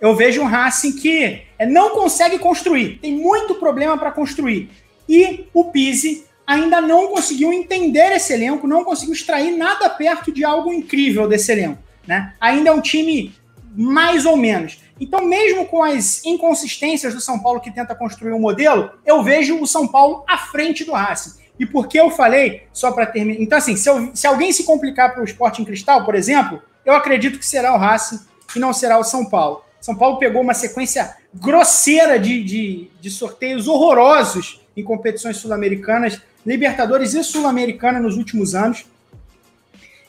eu vejo um Racing que é, não consegue construir, tem muito problema para construir. E o Pizzi ainda não conseguiu entender esse elenco, não conseguiu extrair nada perto de algo incrível desse elenco. Né? Ainda é um time mais ou menos. Então, mesmo com as inconsistências do São Paulo que tenta construir um modelo, eu vejo o São Paulo à frente do Racing. E por que eu falei, só para terminar. Então, assim, se, eu, se, alguém se complicar para o esporte em cristal, por exemplo, eu acredito que será o Racing e não será o São Paulo. São Paulo pegou uma sequência grosseira de, de, de sorteios horrorosos em competições sul-americanas Libertadores e Sul-Americana nos últimos anos.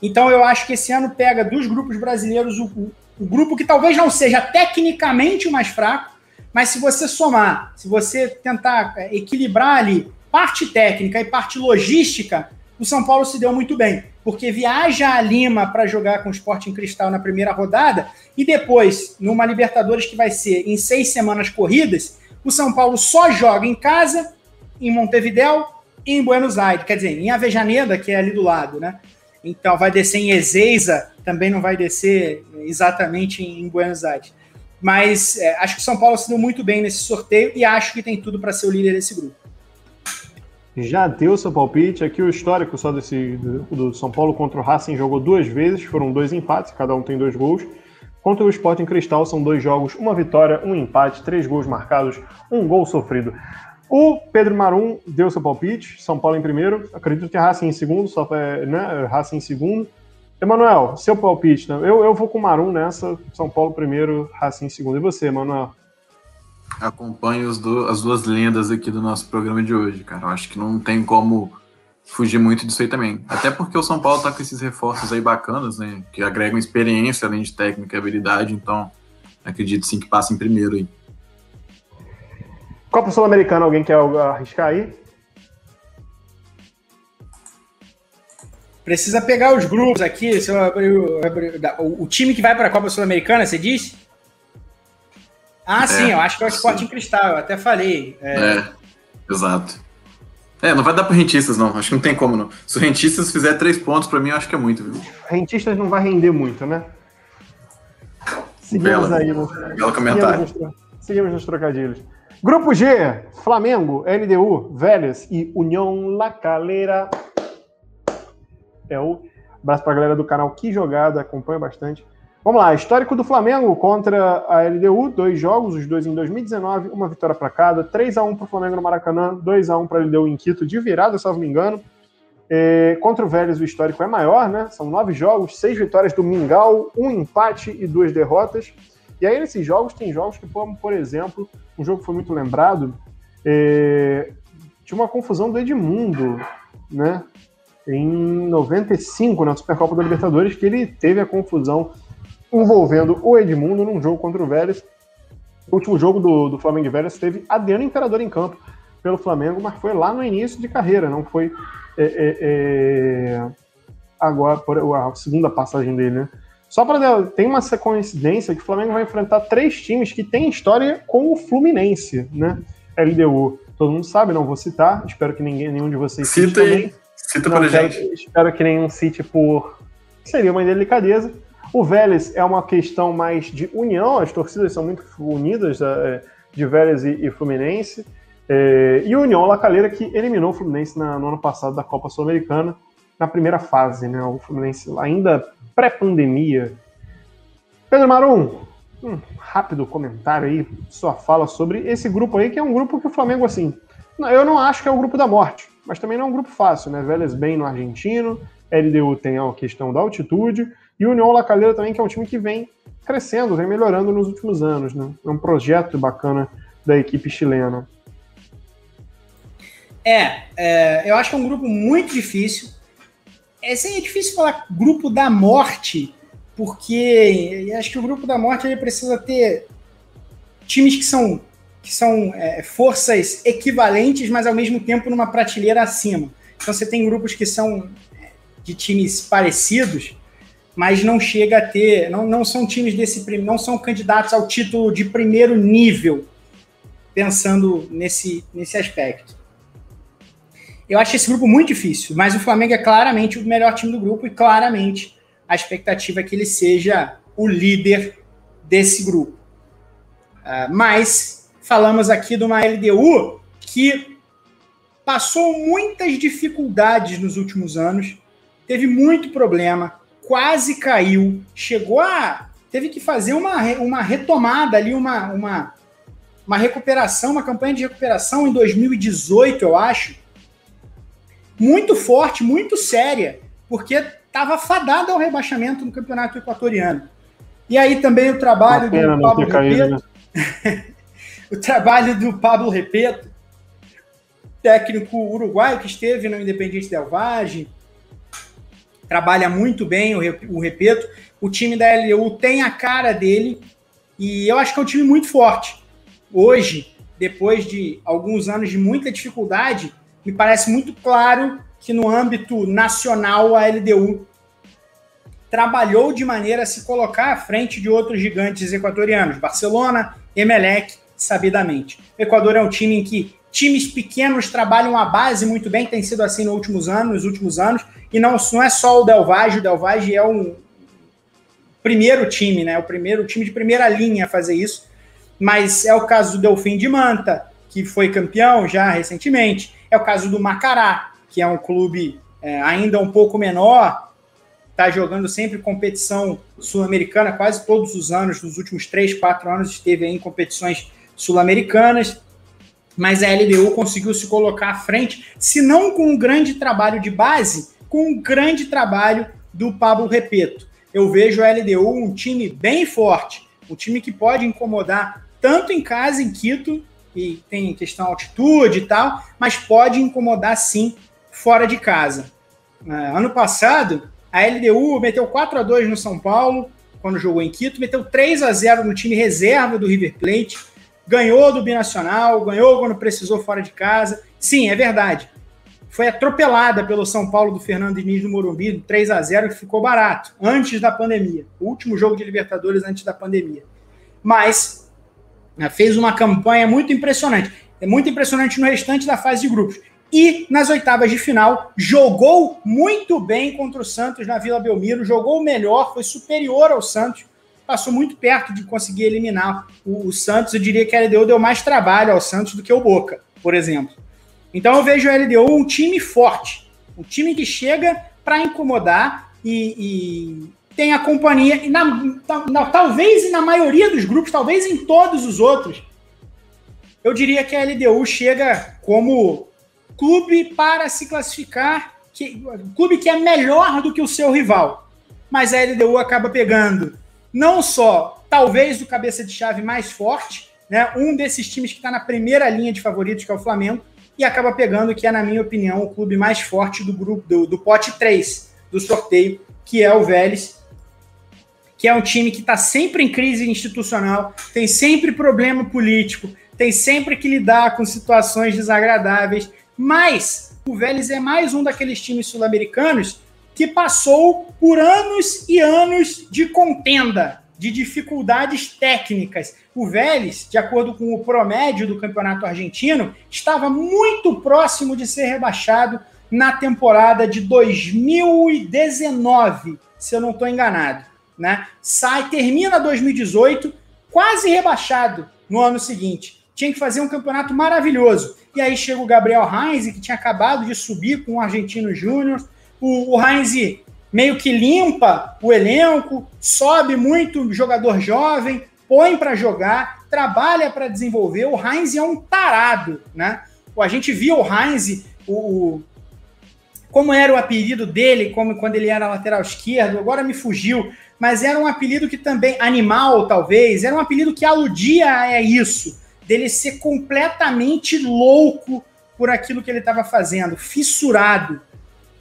Então eu acho que esse ano pega dos grupos brasileiros o, o, o, grupo que talvez não seja tecnicamente o mais fraco, mas se você somar, se você tentar é, equilibrar ali parte técnica e parte logística, o São Paulo se deu muito bem, porque viaja a Lima para jogar com o Sporting Cristal na primeira rodada e depois, numa Libertadores que vai ser em seis semanas corridas, o São Paulo só joga em casa, em Montevidéu, em Buenos Aires, quer dizer, em Avejaneda, que é ali do lado, né? Então vai descer em Ezeiza, também não vai descer exatamente em Buenos Aires. Mas é, acho que o São Paulo se deu muito bem nesse sorteio e acho que tem tudo para ser o líder desse grupo. Já deu seu palpite. Aqui o histórico só desse do, do, São Paulo contra o Racing jogou duas vezes, foram dois empates, cada um tem dois gols. Contra o Sporting Cristal são dois jogos, uma vitória, um empate, três gols marcados, um gol sofrido. O Pedro Marum deu seu palpite, São Paulo em primeiro, acredito que Racing em segundo, só né, Racing em segundo. Emanuel, seu palpite, né? eu, eu vou com o Marum nessa, São Paulo primeiro, Racing em segundo. E você, Emanuel? Acompanho do, as duas lendas aqui do nosso programa de hoje, cara. Eu acho que não tem como fugir muito disso aí também. Até porque o São Paulo tá com esses reforços aí bacanas, né? Que agregam experiência além de técnica e habilidade, então acredito sim que passa em primeiro aí. Copa Sul-Americana, alguém quer arriscar aí? Precisa pegar os grupos aqui. Se eu abrir, o, o time que vai para a Copa Sul-Americana, você diz? Ah, é, sim, eu acho que é o Sporting sim. Cristal, eu até falei. É... é, exato. É, não vai dar para rentistas, não. Acho que não tem como, não. Se o rentistas fizer três pontos, para mim, eu acho que é muito, viu? Rentistas não vai render muito, né? Seguimos Bela, aí. No... Belo comentário. Seguimos nos, seguimos nos trocadilhos. Grupo G, Flamengo, LDU, Vélez e União La Calera. É o abraço para a galera do canal Que Jogada, acompanha bastante. Vamos lá, histórico do Flamengo contra a LDU, dois jogos, os dois em 2019, uma vitória para cada, 3 a 1 para o Flamengo no Maracanã, 2 a 1 para a LDU em Quito, de virada, se não me engano. É, contra o Vélez, o histórico é maior, né? São nove jogos, seis vitórias do Mingau, um empate e duas derrotas. E aí, nesses jogos, tem jogos que, como, por exemplo, um jogo que foi muito lembrado, é, tinha uma confusão do Edmundo, né? Em 95, na Supercopa da Libertadores, que ele teve a confusão envolvendo o Edmundo num jogo contra o Vélez. O último jogo do, do Flamengo e Vélez teve Adriano Imperador em campo pelo Flamengo, mas foi lá no início de carreira, não foi é, é, é, agora por, a segunda passagem dele, né? Só para tem uma coincidência que o Flamengo vai enfrentar três times que têm história com o Fluminense, né? LDU. Todo mundo sabe, não vou citar. Espero que ninguém, nenhum de vocês cite aí. Cita para gente. Espero que nenhum cite por seria uma delicadeza. O Vélez é uma questão mais de união, as torcidas são muito unidas é, de Vélez e, Fluminense. É, e o União Lacaleira que eliminou o Fluminense na, no ano passado da Copa Sul-Americana, na primeira fase, né? O Fluminense ainda pré-pandemia. Pedro Marum, um rápido comentário aí, sua fala sobre esse grupo aí, que é um grupo que o Flamengo, assim, eu não acho que é o grupo da morte, mas também não é um grupo fácil, né? Vélez bem no argentino, LDU tem a questão da altitude, e União Lacaleira também, que é um time que vem crescendo, vem melhorando nos últimos anos, né? É um projeto bacana da equipe chilena. É, é, eu acho que é um grupo muito difícil. É, assim, é difícil falar grupo da morte, porque acho que o grupo da morte ele precisa ter times que são, que são é, forças equivalentes, mas ao mesmo tempo numa prateleira acima. Então você tem grupos que são é, de times parecidos, mas não chega a ter, não, não são times desse não são candidatos ao título de primeiro nível, pensando nesse, nesse aspecto. Eu acho esse grupo muito difícil, mas o Flamengo é claramente o melhor time do grupo e claramente a expectativa é que ele seja o líder desse grupo. Uh, mas falamos aqui de uma LDU que passou muitas dificuldades nos últimos anos, teve muito problema, quase caiu, chegou a. teve que fazer uma, uma retomada ali, uma, uma, uma recuperação, uma campanha de recuperação em 2018, eu acho muito forte, muito séria, porque estava fadada ao rebaixamento no campeonato equatoriano. E aí também o trabalho do Pablo Repeto, né? o trabalho do Pablo Repeto, técnico uruguaio que esteve no Independiente Del Valle, trabalha muito bem o, Repeto. O time da LDU tem a cara dele e eu acho que é um time muito forte. Hoje, depois de alguns anos de muita dificuldade, me parece muito claro que no âmbito nacional a LDU trabalhou de maneira a se colocar à frente de outros gigantes equatorianos, Barcelona, Emelec, sabidamente. O Equador é um time em que times pequenos trabalham a base muito bem, tem sido assim nos últimos anos, nos últimos anos, e não, não é só o Del Valle, o Del Valle é um primeiro time, né? O primeiro time de primeira linha a fazer isso. Mas é o caso do Delfim de Manta, que foi campeão já recentemente. É o caso do Macará, que é um clube é, ainda um pouco menor, está jogando sempre competição sul-americana, quase todos os anos, nos últimos três, quatro anos, esteve em competições sul-americanas. Mas a LDU conseguiu se colocar à frente, se não com um grande trabalho de base, com um grande trabalho do Pablo Repeto. Eu vejo a LDU um time bem forte, um time que pode incomodar tanto em casa, em Quito, e tem questão altitude e tal, mas pode incomodar sim fora de casa. Uh, ano passado, a LDU meteu 4 a 2 no São Paulo, quando jogou em Quito, meteu 3 a 0 no time reserva do River Plate, ganhou do Binacional, ganhou quando precisou fora de casa. Sim, é verdade. Foi atropelada pelo São Paulo do Fernando Diniz do Morumbi, 3 a 0 que ficou barato, antes da pandemia. O último jogo de Libertadores antes da pandemia. Mas né, fez uma campanha muito impressionante. É muito impressionante no restante da fase de grupos. E nas oitavas de final, jogou muito bem contra o Santos na Vila Belmiro, jogou melhor, foi superior ao Santos, passou muito perto de conseguir eliminar o, o Santos. Eu diria que a LDU deu mais trabalho ao Santos do que o Boca, por exemplo. Então eu vejo a LDU um time forte, um time que chega para incomodar e, e, tem a companhia, e na, na, talvez na maioria dos grupos, talvez em todos os outros, eu diria que a LDU chega como clube para se classificar que, clube que é melhor do que o seu rival. Mas a LDU acaba pegando não só, talvez, o cabeça de chave mais forte, né, um desses times que está na primeira linha de favoritos, que é o Flamengo, e acaba pegando que é, na minha opinião, o clube mais forte do grupo do, do pote 3 do sorteio, que é o Vélez, que é um time que está sempre em crise institucional, tem sempre problema político, tem sempre que lidar com situações desagradáveis, mas o Vélez é mais um daqueles times sul-americanos que passou por anos e anos de contenda, de dificuldades técnicas. O Vélez, de acordo com o promédio do campeonato argentino, estava muito próximo de ser rebaixado na temporada de 2019, se eu não estou enganado. Né? Sai, termina 2018, quase rebaixado no ano seguinte. Tinha que fazer um campeonato maravilhoso. E aí chega o Gabriel Heinz, que tinha acabado de subir com o Argentino Júnior. O, o Heinz meio que limpa o elenco, sobe muito jogador jovem, põe para jogar, trabalha para desenvolver. O Heinz é um tarado, né? A gente viu o Heinz, o, como era o apelido dele, como quando ele era lateral esquerdo, agora me fugiu, mas era um apelido que também, animal talvez, era um apelido que aludia a isso, dele ser completamente louco por aquilo que ele estava fazendo, fissurado,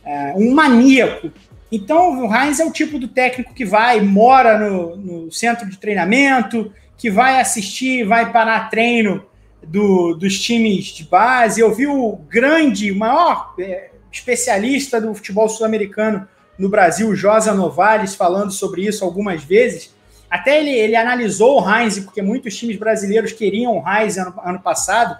é, um maníaco. Então, o Heinz é o tipo do técnico que vai, mora no, no centro de treinamento, que vai assistir, vai parar treino do, dos times de base. Eu vi o grande, o maior é, especialista do futebol sul-americano no Brasil, Josa Novales, falando sobre isso algumas vezes. Até ele, ele analisou o Heinz, porque muitos times brasileiros queriam o Heinz ano, ano passado.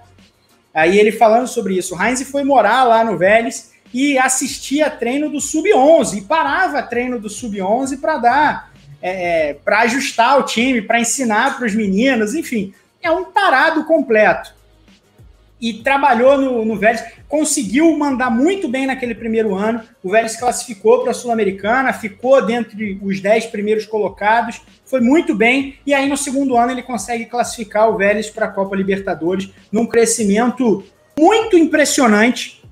Aí ele falando sobre isso. O Heinz foi morar lá no Vélez e assistia treino do Sub-11 e parava treino do Sub-11 para dar, é, é para ajustar o time, para ensinar para os meninos, enfim. É um tarado completo. E trabalhou no, no Vélez, conseguiu mandar muito bem naquele primeiro ano. O Vélez classificou para a Sul-Americana, ficou dentre os 10 primeiros colocados, foi muito bem. E aí no segundo ano ele consegue classificar o Vélez para a Copa Libertadores num crescimento muito impressionante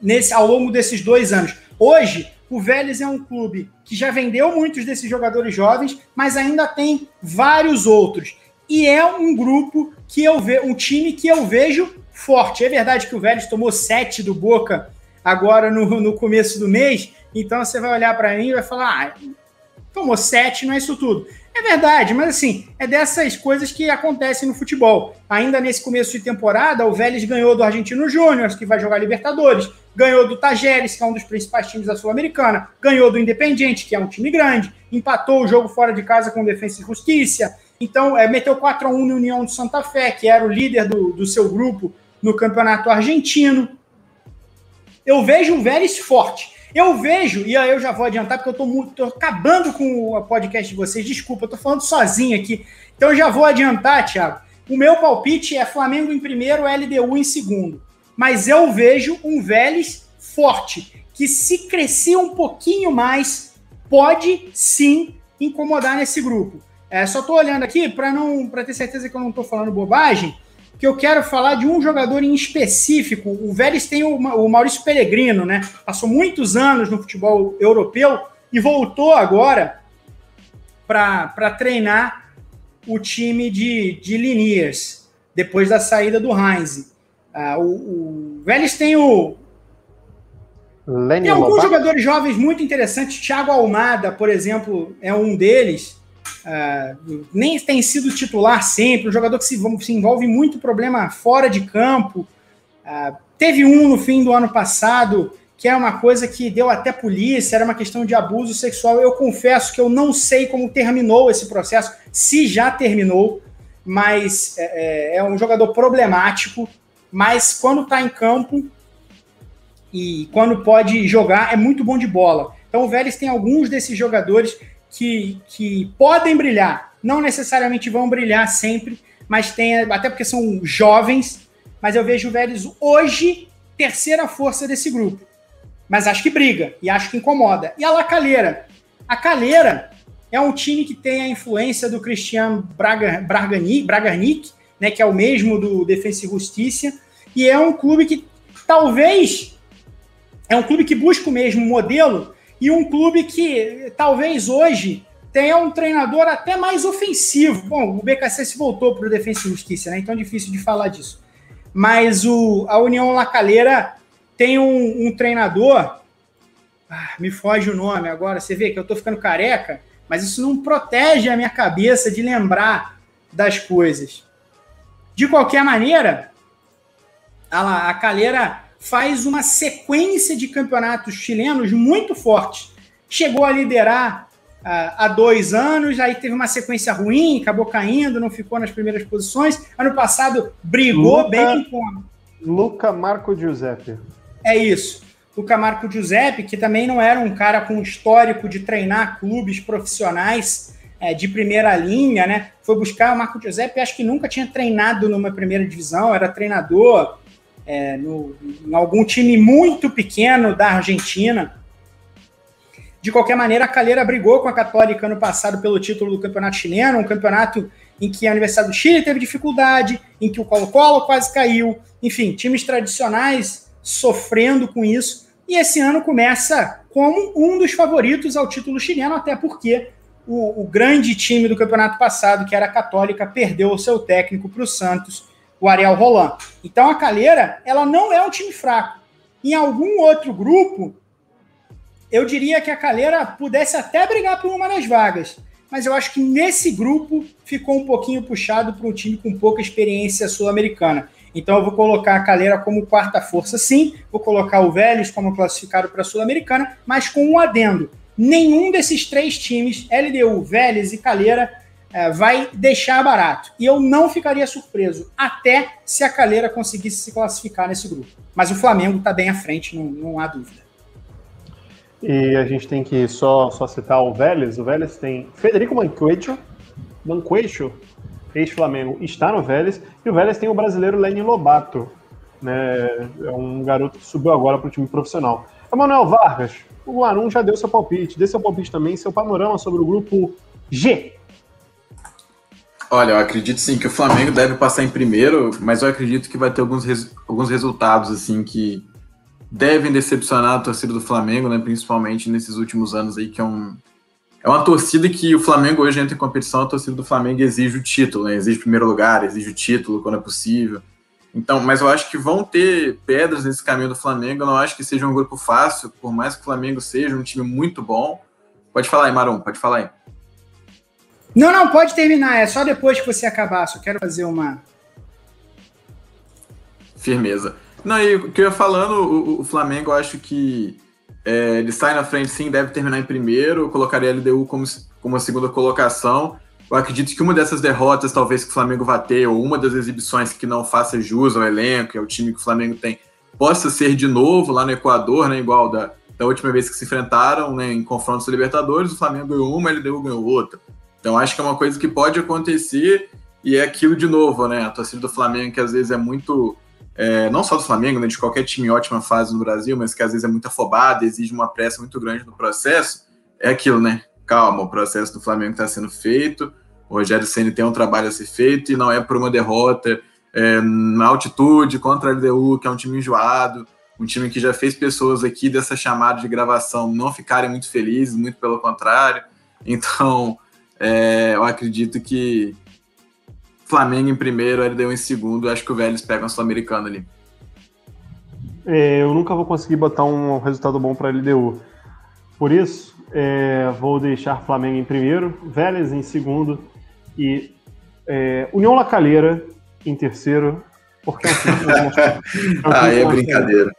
nesse, ao longo desses dois anos. Hoje, o Vélez é um clube que já vendeu muitos desses jogadores jovens, mas ainda tem vários outros. E é um grupo que eu vejo, um time que eu vejo forte. É verdade que o Vélez tomou sete do Boca agora no, no começo do mês, então você vai olhar para mim e vai falar: ah, tomou sete, não é isso tudo. É verdade, mas assim, é dessas coisas que acontecem no futebol. Ainda nesse começo de temporada, o Vélez ganhou do Argentino Júnior, que vai jogar Libertadores, ganhou do Tajeres, que é um dos principais times da Sul-Americana, ganhou do Independiente, que é um time grande, empatou o jogo fora de casa com Defensa e Justiça, então é, meteu 4 a 1 no União de Santa Fé, que era o líder do, do seu grupo no campeonato argentino. Eu vejo o Vélez forte. Eu vejo, e aí eu já vou adiantar, porque eu tô, muito, tô acabando com o podcast de vocês. Desculpa, eu tô falando sozinho aqui. Então eu já vou adiantar, Thiago. O meu palpite é Flamengo em primeiro, LDU em segundo. Mas eu vejo um Vélez forte, que se crescer um pouquinho mais, pode sim incomodar nesse grupo. É, só tô olhando aqui para não para ter certeza que eu não tô falando bobagem que eu quero falar de um jogador em específico. O Vélez tem o, o Maurício Pellegrino, né? Passou muitos anos no futebol europeu e voltou agora para treinar o time de, de Liniers, depois da saída do Heinz. Ah, o, o Vélez tem o. Lenny tem alguns Lobato. jogadores jovens muito interessantes. Thiago Almada, por exemplo, é um deles. Uh, nem tem sido titular sempre, um jogador que se, se envolve muito problema fora de campo. Uh, teve um no fim do ano passado, que é uma coisa que deu até polícia, era uma questão de abuso sexual. Eu confesso que eu não sei como terminou esse processo, se já terminou, mas é, é, é um jogador problemático. Mas quando está em campo e quando pode jogar, é muito bom de bola. Então o Vélez tem alguns desses jogadores que, que podem brilhar. Não necessariamente vão brilhar sempre, mas tem, até porque são jovens, mas eu vejo o Vélez hoje terceira força desse grupo. Mas acho que briga e acho que incomoda. E a La Calheira? A Calheira é um time que tem a influência do Cristiano Braga, Bragarnik, né, que é o mesmo do Defensa e Justiça, e é um clube que talvez É um clube que busca o mesmo modelo e um clube que talvez hoje tenha um treinador até mais ofensivo. Bom, o BKC se voltou para o Defensa e Justiça, né? Então é difícil de falar disso. Mas o, a União Lacaleira tem um, um treinador. Ah, me foge o nome agora. Você vê que eu estou ficando careca, mas isso não protege a minha cabeça de lembrar das coisas. De qualquer maneira, a, a Calheira faz uma sequência de campeonatos chilenos muito forte. Chegou a liderar há dois anos, aí teve uma sequência ruim, acabou caindo, não ficou nas primeiras posições. Ano passado brigou Luca, bem com. Luca Marco Giuseppe. É isso. Luca Marco Giuseppe, que também não era um cara com histórico de treinar clubes profissionais é, de primeira linha, né? Foi buscar o Marco Giuseppe, acho que nunca tinha treinado numa primeira divisão, era treinador é, no, em algum time muito pequeno da Argentina. De qualquer maneira, a Calheira brigou com a Católica ano passado pelo título do Campeonato Chileno, um campeonato em que a Universidade do Chile teve dificuldade, em que o Colo-Colo quase caiu, enfim, times tradicionais sofrendo com isso. E esse ano começa como um dos favoritos ao título chileno, até porque o, o grande time do campeonato passado, que era a Católica, perdeu o seu técnico para o Santos, o Ariel Roland. Então a Calheira, ela não é um time fraco. Em algum outro grupo, eu diria que a Calheira pudesse até brigar por uma das vagas. Mas eu acho que nesse grupo ficou um pouquinho puxado para um time com pouca experiência sul-americana. Então eu vou colocar a Calheira como quarta força, sim. Vou colocar o Vélez como classificado para a Sul-Americana, mas com um adendo. Nenhum desses três times, LDU, Vélez e Calheira, é, vai deixar barato. E eu não ficaria surpreso, até se a Calheira conseguisse se classificar nesse grupo. Mas o Flamengo está bem à frente, não, não há dúvida. E a gente tem que só, só citar o Vélez. O Vélez tem Federico Manquecho, Manquecho, ex-Flamengo, está no Vélez. E o Vélez tem o brasileiro Lenny Lobato, né? É um garoto que subiu agora para o time profissional. Emanuel Vargas, o Arum já deu seu palpite. Dê seu palpite também, seu panorama sobre o grupo G. Olha, eu acredito sim que o Flamengo deve passar em primeiro, mas eu acredito que vai ter alguns, res, alguns resultados assim que devem decepcionar a torcida do Flamengo, né? Principalmente nesses últimos anos aí, que é um. É uma torcida que o Flamengo hoje entra em competição, a torcida do Flamengo exige o título, né? Exige primeiro lugar, exige o título quando é possível. Então, mas eu acho que vão ter pedras nesse caminho do Flamengo. Eu não acho que seja um grupo fácil, por mais que o Flamengo seja um time muito bom. Pode falar aí, Marum, pode falar aí. Não, não, pode terminar. É só depois que você acabar. Só quero fazer uma. Firmeza. Não, e o que eu ia falando, o, o Flamengo, acho que é, ele sai na frente sim, deve terminar em primeiro. Eu colocaria a LDU como, como a segunda colocação. Eu acredito que uma dessas derrotas, talvez que o Flamengo vá ter, ou uma das exibições que não faça jus ao elenco, é o time que o Flamengo tem, possa ser de novo lá no Equador, né? Igual da, da última vez que se enfrentaram né, em confrontos Libertadores, o Flamengo ganhou uma, a LDU ganhou outra. Então acho que é uma coisa que pode acontecer e é aquilo de novo, né? A torcida do Flamengo que às vezes é muito é, não só do Flamengo, né, de qualquer time ótima fase no Brasil, mas que às vezes é muito afobado, exige uma pressa muito grande no processo, é aquilo, né? Calma, o processo do Flamengo está sendo feito, o Rogério Senna tem um trabalho a ser feito e não é por uma derrota é, na altitude contra a LDU, que é um time enjoado, um time que já fez pessoas aqui dessa chamada de gravação não ficarem muito felizes, muito pelo contrário. Então, é, eu acredito que Flamengo em primeiro, LDU em segundo. Acho que o Vélez pega um sul-americano ali. É, eu nunca vou conseguir botar um resultado bom para LDU. Por isso, é, vou deixar Flamengo em primeiro, Vélez em segundo e é, União La Calheira em terceiro. Porque é um time, é um Aí é brincadeira.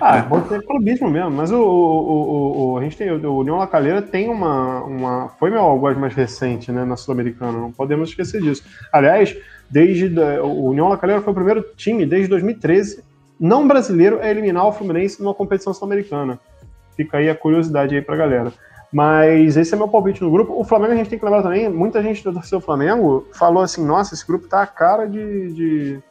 Ah, ser clubismo mesmo, mas o, o, o, a gente tem, o União Lacalheira tem uma, uma. Foi meu algoz mais recente, né, na Sul-Americana, não podemos esquecer disso. Aliás, desde. O União Lacalheira foi o primeiro time desde 2013, não brasileiro, a eliminar o Fluminense numa competição sul-americana. Fica aí a curiosidade aí pra galera. Mas esse é meu palpite no grupo. O Flamengo a gente tem que lembrar também, muita gente do seu Flamengo falou assim: nossa, esse grupo tá a cara de, de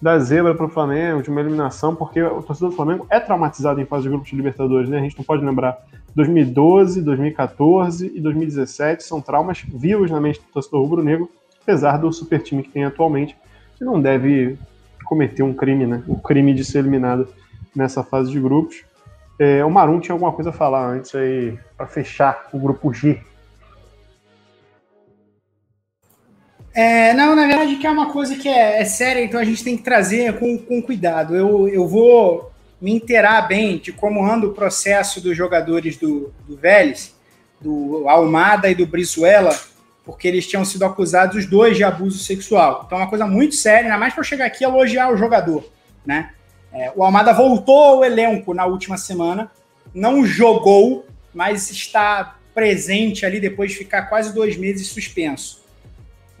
da zebra para o Flamengo, de uma eliminação, porque o torcedor do Flamengo é traumatizado em fase de grupos de Libertadores, né? A gente não pode lembrar 2012, 2014 e 2017 são traumas vivos na mente do torcedor rubro-negro, apesar do super time que tem atualmente, que não deve cometer um crime, né? O crime de ser eliminado nessa fase de grupos. É, o Marum tinha alguma coisa a falar antes aí, para fechar o grupo G. É, não, na verdade, que é uma coisa que é, é, séria, então a gente tem que trazer com, com cuidado. Eu, eu vou me inteirar bem de como anda o processo dos jogadores do, do Vélez, do Almada e do Brizuela, porque eles tinham sido acusados os dois de abuso sexual. Então é uma coisa muito séria, ainda mais para chegar aqui e elogiar o jogador, né? É, o Almada voltou ao elenco na última semana, não jogou, mas está presente ali depois de ficar quase dois meses suspenso.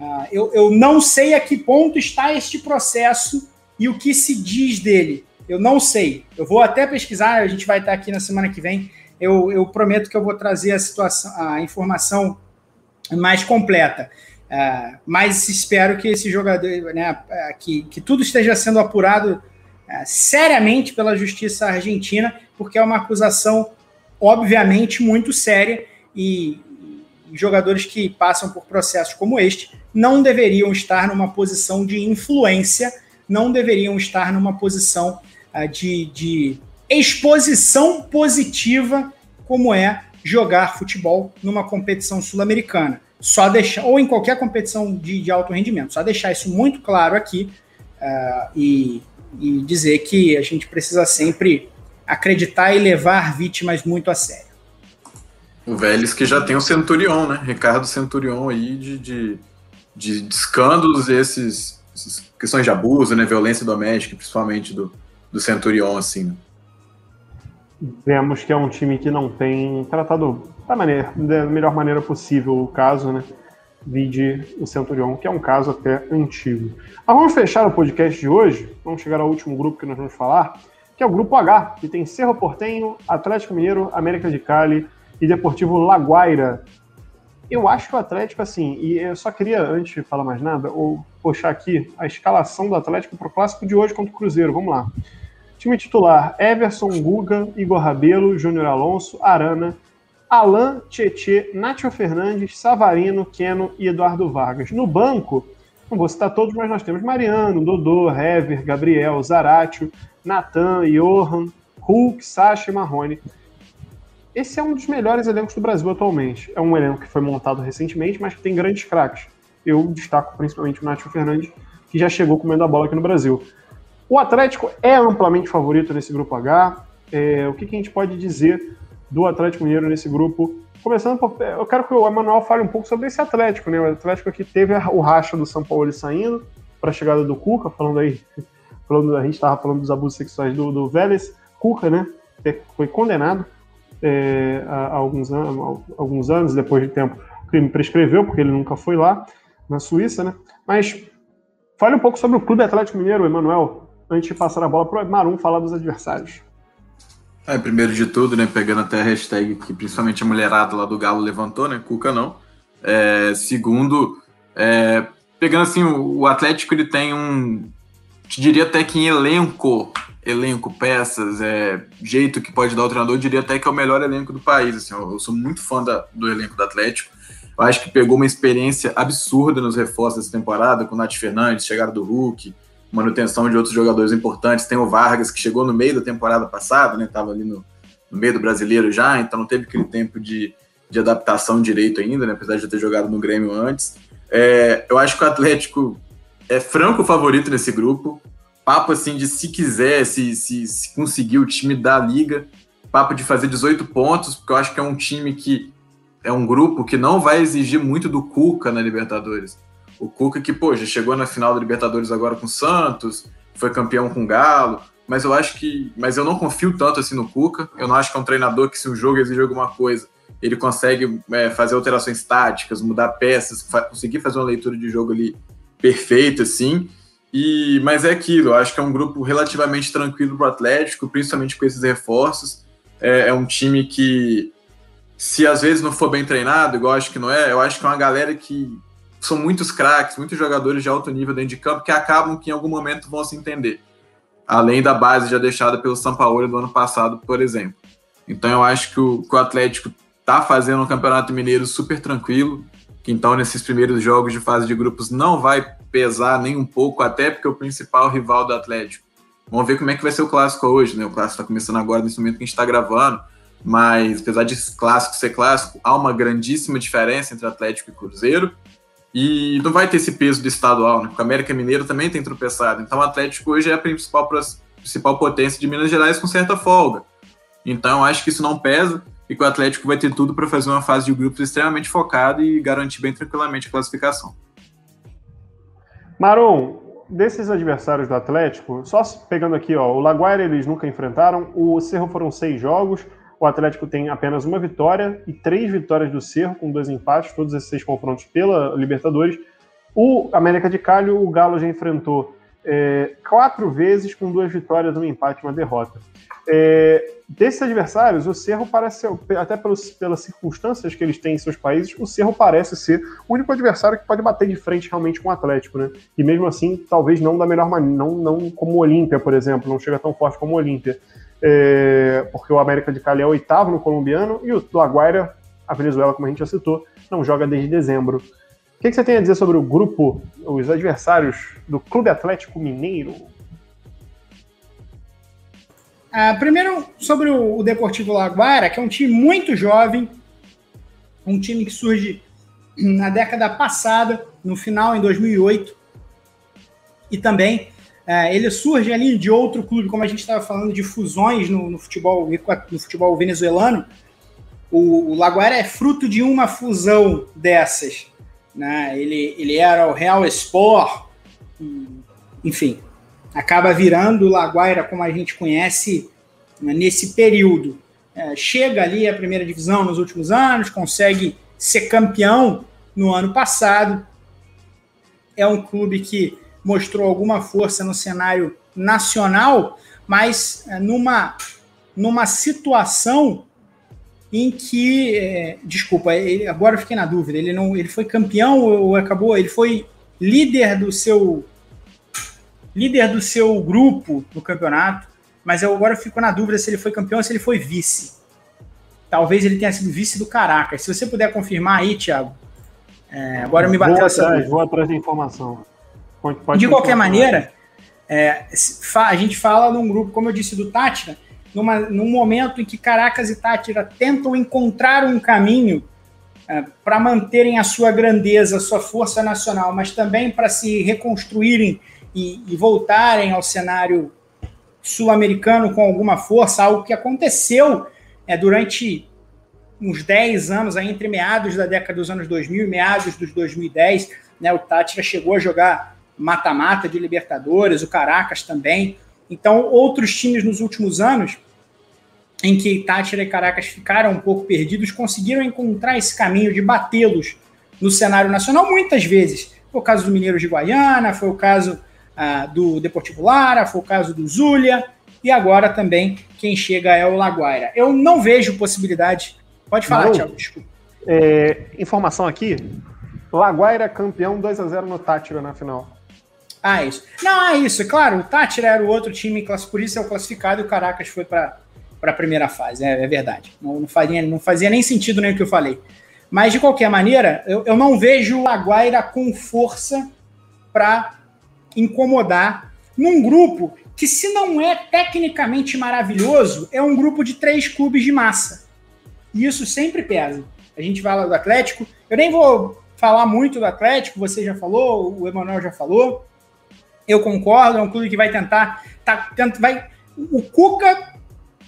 Uh, eu, eu não sei a que ponto está este processo e o que se diz dele. Eu não sei. Eu vou até pesquisar, a gente vai estar aqui na semana que vem. Eu, eu prometo que eu vou trazer a situação, a informação mais completa. Uh, mas espero que esse jogador, né, que, que tudo esteja sendo apurado uh, seriamente pela justiça argentina, porque é uma acusação, obviamente, muito séria e jogadores que passam por processos como este não deveriam estar numa posição de influência, não deveriam estar numa posição uh, de, de exposição positiva, como é jogar futebol numa competição sul-americana. Só deixar, ou em qualquer competição de, de, alto rendimento, só deixar isso muito claro aqui uh, e, e dizer que a gente precisa sempre acreditar e levar vítimas muito a sério. O Vélez que já tem o Centurion, né? Ricardo Centurion aí de, de, de, de escândalos esses, essas questões de abuso, né? Violência doméstica, principalmente do, do Centurion, assim. Né? Vemos que é um time que não tem tratado da, maneira, da melhor maneira possível o caso, né? Vide o Centurion, que é um caso até antigo. Mas vamos fechar o podcast de hoje. Vamos chegar ao último grupo que nós vamos falar, que é o grupo H, que tem Cerro Portenho, Atlético Mineiro, América de Cali e Deportivo Laguaira. Eu acho que o Atlético, assim, e eu só queria, antes de falar mais nada, ou puxar aqui a escalação do Atlético para o clássico de hoje contra o Cruzeiro. Vamos lá. Time titular: Everson, Guga, Igor Rabelo, Júnior Alonso, Arana, Alain, Tietê, Nátio Fernandes, Savarino, Keno e Eduardo Vargas. No banco, não vou citar todos, mas nós temos Mariano, Dodô, Hever, Gabriel, Zaratio, Natan, Johan, Hulk, Sacha e Marrone. Esse é um dos melhores elencos do Brasil atualmente. É um elenco que foi montado recentemente, mas que tem grandes craques. Eu destaco principalmente o Nátio Fernandes, que já chegou comendo a bola aqui no Brasil. O Atlético é amplamente favorito nesse grupo H. É, o que, que, a gente pode dizer do Atlético Mineiro nesse grupo? Começando por. Eu quero que o Emanuel fale um pouco sobre esse Atlético, né? O Atlético aqui teve o racha do São Paulo saindo para a chegada do Cuca, falando aí. Falando, a gente estava falando dos abusos sexuais do, do Vélez. Cuca, né? Foi condenado é, há, alguns, anos, alguns anos, depois de tempo, o crime prescreveu, porque ele nunca foi lá, na Suíça, né? Mas fale um pouco sobre o Clube Atlético Mineiro, Emanuel antes de passar a bola para o Marum falar dos adversários. É, primeiro de tudo, né, pegando até a hashtag que principalmente a mulherada lá do Galo levantou, né, Cuca não. É, segundo, é, pegando assim, o, o, Atlético ele tem um, te diria até que em elenco, elenco, peças, é, jeito que pode dar o treinador, eu diria até que é o melhor elenco do país. Assim, eu, eu sou muito fã da, do elenco do Atlético. Eu acho que pegou uma experiência absurda nos reforços dessa temporada, com o Nath Fernandes, chegada do Hulk, manutenção de outros jogadores importantes. Tem o Vargas, que chegou no meio da temporada passada, né? Estava ali no, no, meio do brasileiro já, então não teve aquele tempo de, de adaptação direito ainda, né? Apesar de ter jogado no Grêmio antes. É, eu acho que o Atlético é franco favorito nesse grupo. Papo assim de se quiser, se, se, se conseguir o time da liga, papo de fazer 18 pontos, porque eu acho que é um time que é um grupo que não vai exigir muito do Cuca na Libertadores. O Cuca que, pô, já chegou na final da Libertadores agora com o Santos, foi campeão com o Galo, mas eu acho que. Mas eu não confio tanto assim no Cuca. Eu não acho que é um treinador que, se o jogo exige alguma coisa, ele consegue é, fazer alterações táticas, mudar peças, fa conseguir fazer uma leitura de jogo ali perfeita, assim. E, mas é aquilo, eu acho que é um grupo relativamente tranquilo para o Atlético, principalmente com esses reforços. É, é, um time que, se às vezes não for bem treinado, igual acho que não é, eu acho que é uma galera que são muitos craques, muitos jogadores de alto nível dentro de campo que acabam que em algum momento vão se entender. Além da base já deixada pelo São Paulo do ano passado, por exemplo. Então eu acho que o, que o Atlético está fazendo um campeonato mineiro super tranquilo, que então nesses primeiros jogos de fase de grupos não vai pesar nem um pouco, até porque o principal rival do Atlético Vamos ver como é que vai ser o clássico hoje, né? O clássico está começando agora, nesse momento que a gente está gravando. Mas, apesar de clássico ser clássico, há uma grandíssima diferença entre Atlético e Cruzeiro. E não vai ter esse peso do estadual, né? Porque o América Mineiro também tem tropeçado. Então, o Atlético hoje é a principal, principal potência de Minas Gerais com certa folga. Então, acho que isso não pesa e que o Atlético vai ter tudo para fazer uma fase de grupos extremamente focada e garantir bem tranquilamente a classificação. Maron, desses adversários do Atlético, só pegando aqui, ó, o Laguaira eles nunca enfrentaram, o Cerro foram seis jogos, o Atlético tem apenas uma vitória e três vitórias do Cerro, com dois empates, todos esses seis confrontos pela Libertadores. O América de Cali, o Galo já enfrentou é, quatro vezes com duas vitórias, um empate e uma derrota. É, desses adversários, o Cerro parece, até pelos, pelas circunstâncias que eles têm em seus países, o Cerro parece ser o único adversário que pode bater de frente realmente com o Atlético, né? E mesmo assim, talvez não da melhor maneira, não, não como o Olímpia, por exemplo, não chega tão forte como o Olímpia. É, porque o América de Cali é oitavo no colombiano e o Laguaira, a Venezuela, como a gente já citou, não joga desde dezembro. O que, que você tem a dizer sobre o grupo, os adversários do Clube Atlético Mineiro? Ah, primeiro, sobre o, Deportivo Laguara, que é um time muito jovem, um time que surge na década passada, no final, em 2008, e também é, ele surge ali de outro clube, como a gente estava falando de fusões no, no, futebol, no futebol venezuelano. O, o Laguara é fruto de uma fusão dessas. Né? Ele, ele era o Real Sport, enfim, acaba virando o Laguaira como a gente conhece né, nesse período. É, chega ali à primeira divisão nos últimos anos, consegue ser campeão no ano passado. É um clube que mostrou alguma força no cenário nacional, mas é, numa, numa situação em que, é, desculpa, ele, agora eu fiquei na dúvida, ele não, ele foi campeão ou acabou, ele foi líder do seu líder do seu grupo no campeonato, mas eu agora fico na dúvida se ele foi campeão ou se ele foi vice. Talvez ele tenha sido vice do Caracas. Se você puder confirmar aí, Thiago. É, agora me bateu vou essa. Atrás, vou atrás da informação. Pode, pode de qualquer maneira, é, a gente fala num grupo, como eu disse, do Tátira, numa, num momento em que Caracas e Tátira tentam encontrar um caminho é, para manterem a sua grandeza, a sua força nacional, mas também para se reconstruírem e, e voltarem ao cenário sul-americano com alguma força, algo que aconteceu é, durante uns 10 anos, aí, entre meados da década dos anos 2000 e meados dos 2010. Né, o Tátira chegou a jogar mata-mata de Libertadores, o Caracas também. Então, outros times nos últimos anos, em que Tátira e Caracas ficaram um pouco perdidos, conseguiram encontrar esse caminho de batê-los no cenário nacional muitas vezes. Foi o caso do Mineiro de Guaiana, foi o caso ah, do Deportivo Lara, foi o caso do Zulia, e agora também quem chega é o Laguaira. Eu não vejo possibilidade. Pode falar, não, Thiago, desculpa. É, informação aqui: Laguaira campeão 2 a 0 no Tátira na final. Ah, isso. Não, é isso. Claro, o Tátira era o outro time, por isso é o classificado e o Caracas foi para a primeira fase. É, é verdade. Não, não, fazia, não fazia nem sentido nem o que eu falei. Mas, de qualquer maneira, eu, eu não vejo o Laguaira com força para incomodar num grupo que, se não é tecnicamente maravilhoso, é um grupo de três clubes de massa. E isso sempre pesa. A gente fala do Atlético, eu nem vou falar muito do Atlético, você já falou, o Emanuel já falou. Eu concordo, é um clube que vai tentar. Tá, vai, o Cuca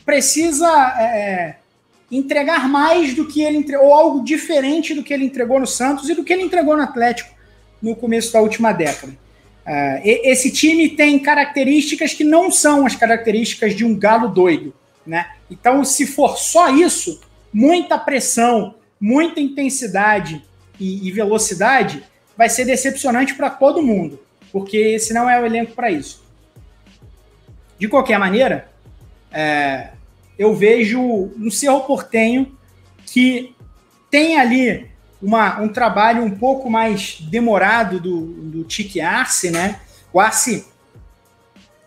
precisa é, entregar mais do que ele entregou, ou algo diferente do que ele entregou no Santos e do que ele entregou no Atlético no começo da última década. Uh, esse time tem características que não são as características de um galo doido. Né? Então, se for só isso, muita pressão, muita intensidade e, e velocidade, vai ser decepcionante para todo mundo, porque esse não é o elenco para isso. De qualquer maneira, é, eu vejo no Cerro Portenho que tem ali uma, um trabalho um pouco mais demorado do, do Tique Arce, né? O Arce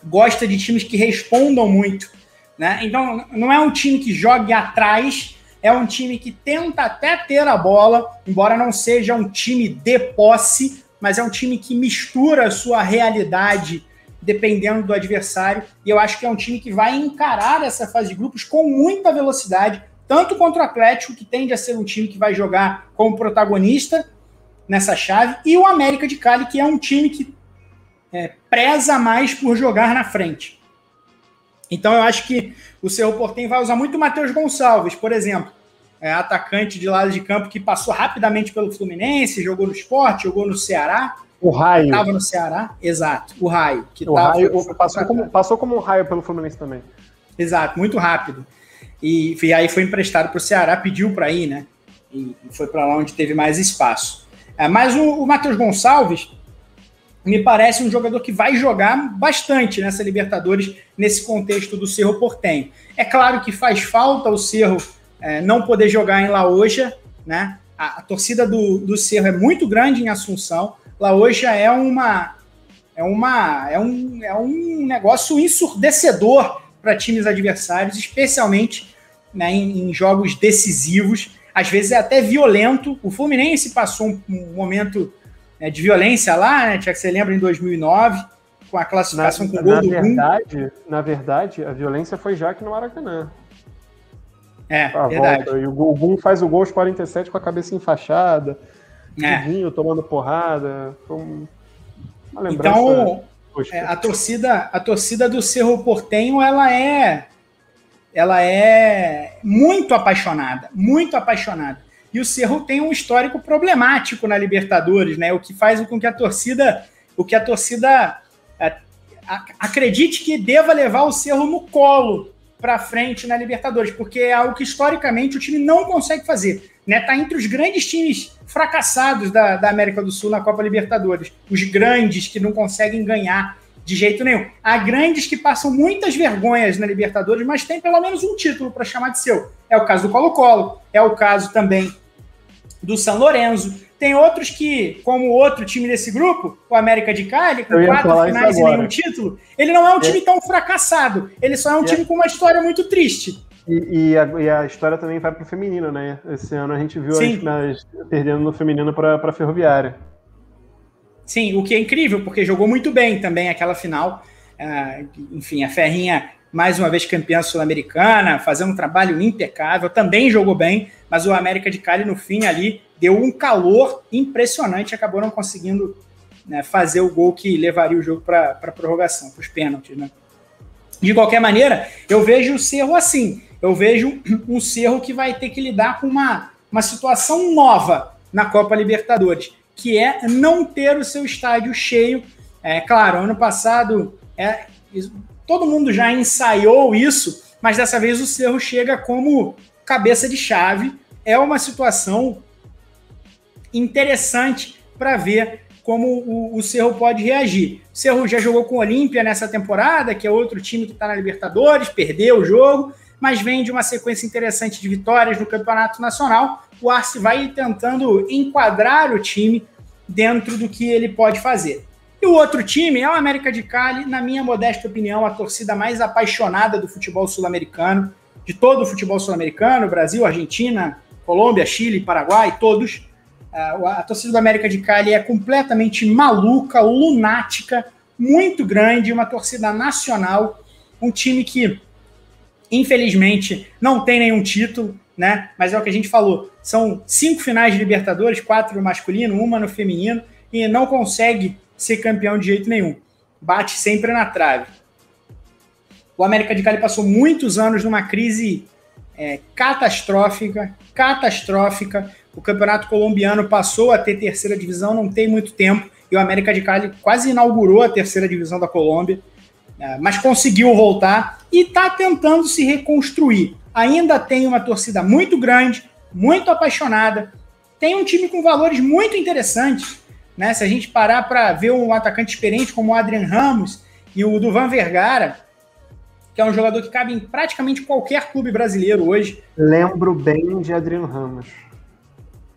gosta de times que respondam muito, né? Então, não é um time que jogue atrás, é um time que tenta até ter a bola, embora não seja um time de posse, mas é um time que mistura a sua realidade dependendo do adversário. E eu acho que é um time que vai encarar essa fase de grupos com muita velocidade, tanto contra o Atlético, que tende a ser um time que vai jogar como protagonista nessa chave, e o América de Cali, que é um time que é, preza mais por jogar na frente. Então eu acho que o Cerro Portem vai usar muito o Matheus Gonçalves, por exemplo, é, atacante de lado de campo que passou rapidamente pelo Fluminense, jogou no esporte, jogou no Ceará. O raio. Estava no Ceará, exato, o raio. Que o tava, raio passou, como, passou como um raio pelo Fluminense também. Exato, muito rápido. E, e aí foi emprestado para o Ceará, pediu para ir, né? E foi para lá onde teve mais espaço. É, mas o, o Matheus Gonçalves me parece um jogador que vai jogar bastante nessa Libertadores, nesse contexto do Cerro Portenho. É claro que faz falta o Cerro é, não poder jogar em Laoja, né? A, a, torcida do, do Cerro é muito grande em Assunção. Laoja é uma é uma é um, é um negócio ensurdecedor para times adversários, especialmente né, em, em, jogos decisivos. Às vezes é até violento. O Fluminense passou um, um momento né, de violência lá, né, que você lembra em 2009, com a classificação na, com o gol na do verdade, Na verdade, a violência foi já aqui no Maracanã. É, verdade. Volta. E o Gum faz o gol aos 47 com a cabeça enfaixada, é. Tomando porrada. Uma lembrança. Então, é, a torcida, a torcida do Cerro Portenho, ela é ela é muito apaixonada, muito apaixonada. E o Cerro tem um histórico problemático na Libertadores, né? O que faz com que a torcida, o que a torcida é, acredite que deva levar o Cerro no colo para frente na Libertadores, porque é algo que historicamente o time não consegue fazer. Né? Tá entre os grandes times fracassados da, da América do Sul na Copa Libertadores. Os grandes que não conseguem ganhar de jeito nenhum. Há grandes que passam muitas vergonhas na Libertadores, mas tem pelo menos um título para chamar de seu. É o caso do Colo-Colo, é o caso também do São Lourenço. Tem outros que, como outro time desse grupo, o América de Cali, com quatro finais e nenhum título, ele não é um time é. tão fracassado. Ele só é um é. time com uma história muito triste. E, e, a, e, a, história também vai para o feminino, né? Esse ano a gente viu as, perdendo no feminino para a Ferroviária. Sim, o que é incrível, porque jogou muito bem também aquela final. Uh, enfim, a Ferrinha, mais uma vez campeã sul-americana, fazendo um trabalho impecável, também jogou bem, mas o América de Cali no fim ali deu um calor impressionante, acabou não conseguindo né, fazer o gol que levaria o jogo para a prorrogação, para os pênaltis, né? De qualquer maneira, eu vejo o Cerro assim. Eu vejo um Cerro que vai ter que lidar com uma, uma situação nova na Copa Libertadores, que é não ter o seu estádio cheio. É claro, ano passado é, todo mundo já ensaiou isso, mas dessa vez o Cerro chega como cabeça de chave. É uma situação interessante para ver como o, o, Cerro pode reagir. O Cerro já jogou com o Olímpia nessa temporada, que é outro time que está na Libertadores, perdeu o jogo, mas vem de uma sequência interessante de vitórias no Campeonato Nacional. O Arce vai tentando enquadrar o time dentro do que ele pode fazer. E o outro time é o América de Cali, na minha modesta opinião, a torcida mais apaixonada do futebol sul-americano, de todo o futebol sul-americano, Brasil, Argentina, Colômbia, Chile, Paraguai, todos. A, torcida do América de Cali é completamente maluca, lunática, muito grande, uma torcida nacional, um time que, infelizmente, não tem nenhum título, né? Mas é o que a gente falou. São cinco finais de Libertadores, quatro no masculino, uma no feminino, e não consegue ser campeão de jeito nenhum. Bate sempre na trave. O América de Cali passou muitos anos numa crise é, catastrófica, catastrófica. O campeonato colombiano passou a ter terceira divisão, não tem muito tempo, e o América de Cali quase inaugurou a terceira divisão da Colômbia, mas conseguiu voltar e está tentando se reconstruir. Ainda tem uma torcida muito grande, muito apaixonada, tem um time com valores muito interessantes. Né? Se a gente parar para ver um atacante experiente como o Adrian Ramos e o Duvan Vergara, que é um jogador que cabe em praticamente qualquer clube brasileiro hoje. Lembro bem de Adriano Ramos.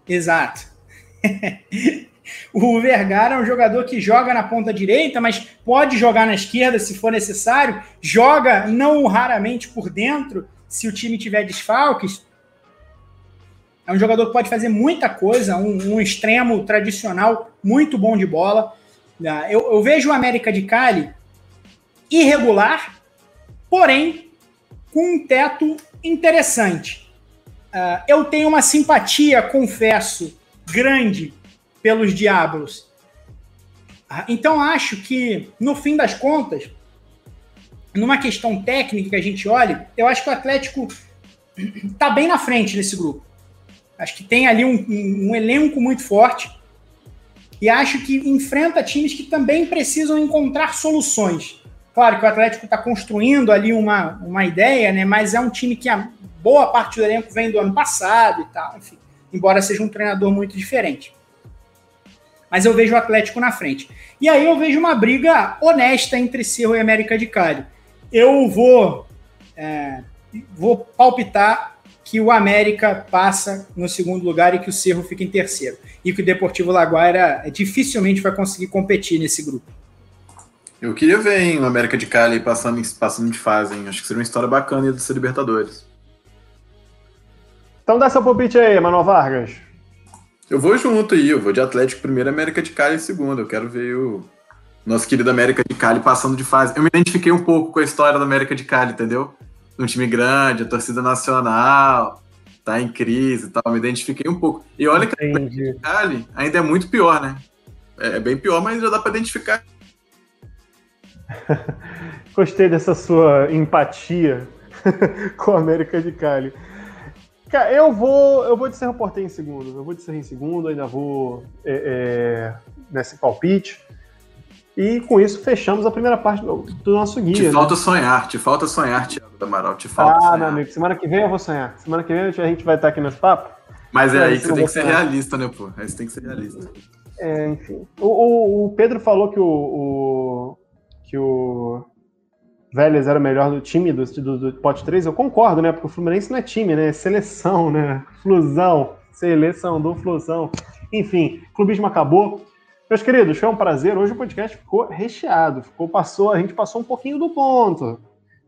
Exato. o Vergara é um jogador que joga na ponta direita, mas pode jogar na esquerda se for necessário. Joga não raramente por dentro, se o time tiver desfalques. É um jogador que pode fazer muita coisa, um, um extremo tradicional, muito bom de bola. Eu, eu vejo o América de Cali irregular, porém com um teto interessante. Uh, eu tenho uma simpatia, confesso, grande pelos Diablos. Uh, então acho que, no fim das contas, numa questão técnica que a gente olha, eu acho que o Atlético está bem na frente nesse grupo. Acho que tem ali um, um, um elenco muito forte e acho que enfrenta times que também precisam encontrar soluções. Claro que o Atlético está construindo ali uma, uma ideia, né? Mas é um time que a boa parte do elenco vem do ano passado e tal, enfim. Embora seja um treinador muito diferente. Mas eu vejo o Atlético na frente. E aí eu vejo uma briga honesta entre Cerro e América de Cali. Eu vou, é, vou palpitar que o América passa no segundo lugar e que o Cerro fica em terceiro. E que o Deportivo Laguaira dificilmente vai conseguir competir nesse grupo. Eu queria ver hein, o América de Cali passando, passando de fase. Hein? Acho que seria uma história bacana do Libertadores. Então dá seu palpite aí, Manuel Vargas. Eu vou junto aí, eu vou de Atlético primeiro, América de Cali segundo. Eu quero ver o nosso querido América de Cali passando de fase. Eu me identifiquei um pouco com a história do América de Cali, entendeu? um time grande, a torcida nacional, tá em crise e tal. Me identifiquei um pouco. E olha Entendi. que a Cali ainda é muito pior, né? É, é bem pior, mas já dá para identificar. Gostei dessa sua empatia com a América de Cali. Cara, eu vou, eu vou de Cerro Portem em segundo. Eu vou de Cerro em segundo, ainda vou é, é, nesse palpite. E com isso fechamos a primeira parte do, do nosso guia. Te né? falta sonhar, te falta sonhar, Tiago Amaral, te falta ah, sonhar. meu amigo, semana que vem eu vou sonhar. Semana que vem a gente vai estar aqui nesse papo. Mas é aí que você tem que ser realista, né, pô? Aí você tem que ser realista. É, enfim. O, o, o Pedro falou que o, o, que o Vélez era o melhor do time do, do, do pote 3. Eu concordo, né? Porque o Fluminense não é time, né? É seleção, né? Flusão. Seleção do Flusão. Enfim, o clubismo acabou. Meus queridos, foi um prazer. Hoje o podcast ficou recheado. Ficou, passou, a gente passou um pouquinho do ponto.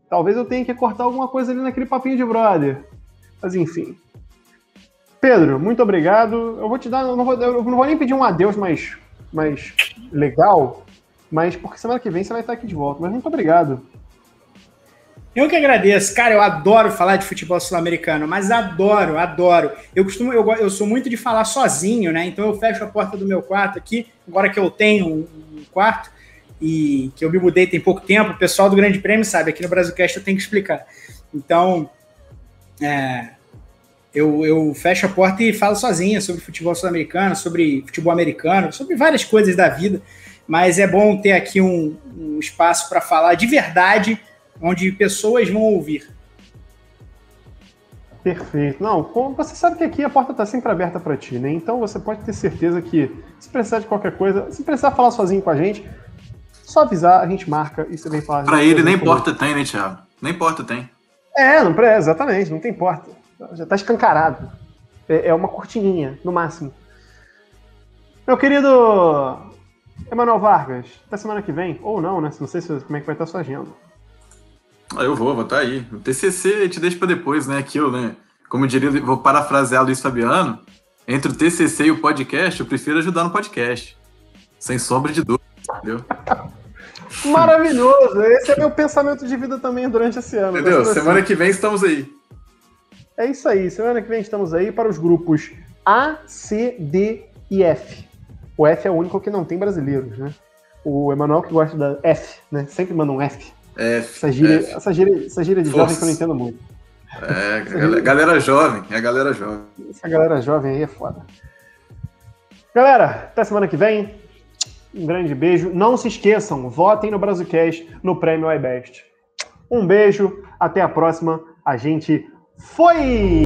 Talvez eu tenha que cortar alguma coisa ali naquele papinho de brother. Mas enfim. Pedro, muito obrigado. Eu vou te dar. Eu não vou, eu não vou nem pedir um adeus mais, mais legal, mas porque semana que vem você vai estar aqui de volta. Mas muito obrigado. Eu que agradeço. Cara, eu adoro falar de futebol sul-americano, mas adoro, adoro. Eu costumo, eu, eu sou muito de falar sozinho, né? Então eu fecho a porta do meu quarto aqui, agora que eu tenho um, um quarto e que eu me mudei tem pouco tempo, o pessoal do Grande Prêmio sabe, aqui no Brasilcast eu tenho que explicar. Então, é, eu, eu fecho a porta e falo sozinho sobre futebol sul-americano, sobre futebol americano, sobre várias coisas da vida, mas é bom ter aqui um, um espaço para falar de verdade onde pessoas vão ouvir. Perfeito. Não, você sabe que aqui a porta está sempre aberta para ti, né? Então você pode ter certeza que se precisar de qualquer coisa, se precisar falar sozinho com a gente, só avisar, a gente marca e você vem falar. Para ele nem porta tem, né, Thiago? Nem porta tem. É, não, é, exatamente, não tem porta. Já está escancarado. É, é uma cortininha, no máximo. Meu querido Emanuel Vargas, até semana que vem, ou não, né? Não sei como é que vai estar a sua agenda. Ah, eu vou, vou estar tá aí. O TCC te deixa para depois, né? Que eu, né? Como eu diria, vou parafrasear Luiz Fabiano. Entre o TCC e o podcast, eu prefiro ajudar no podcast. Sem sombra de dúvida, entendeu? Maravilhoso! Esse é meu pensamento de vida também durante esse ano. Entendeu? Semana assim. que vem estamos aí. É isso aí. Semana que vem estamos aí para os grupos A, C, D e F. O F é o único que não tem brasileiros, né? O Emanuel que gosta da F, né? Sempre manda um F. É, essa, gíria, é, essa, gíria, essa gíria de Força. jovem que eu não entendo muito. É, galera, galera jovem, é a galera jovem. Essa galera jovem aí é foda. Galera, até semana que vem. Um grande beijo. Não se esqueçam, votem no Brazucast no Prêmio iBest. Um beijo, até a próxima. A gente foi!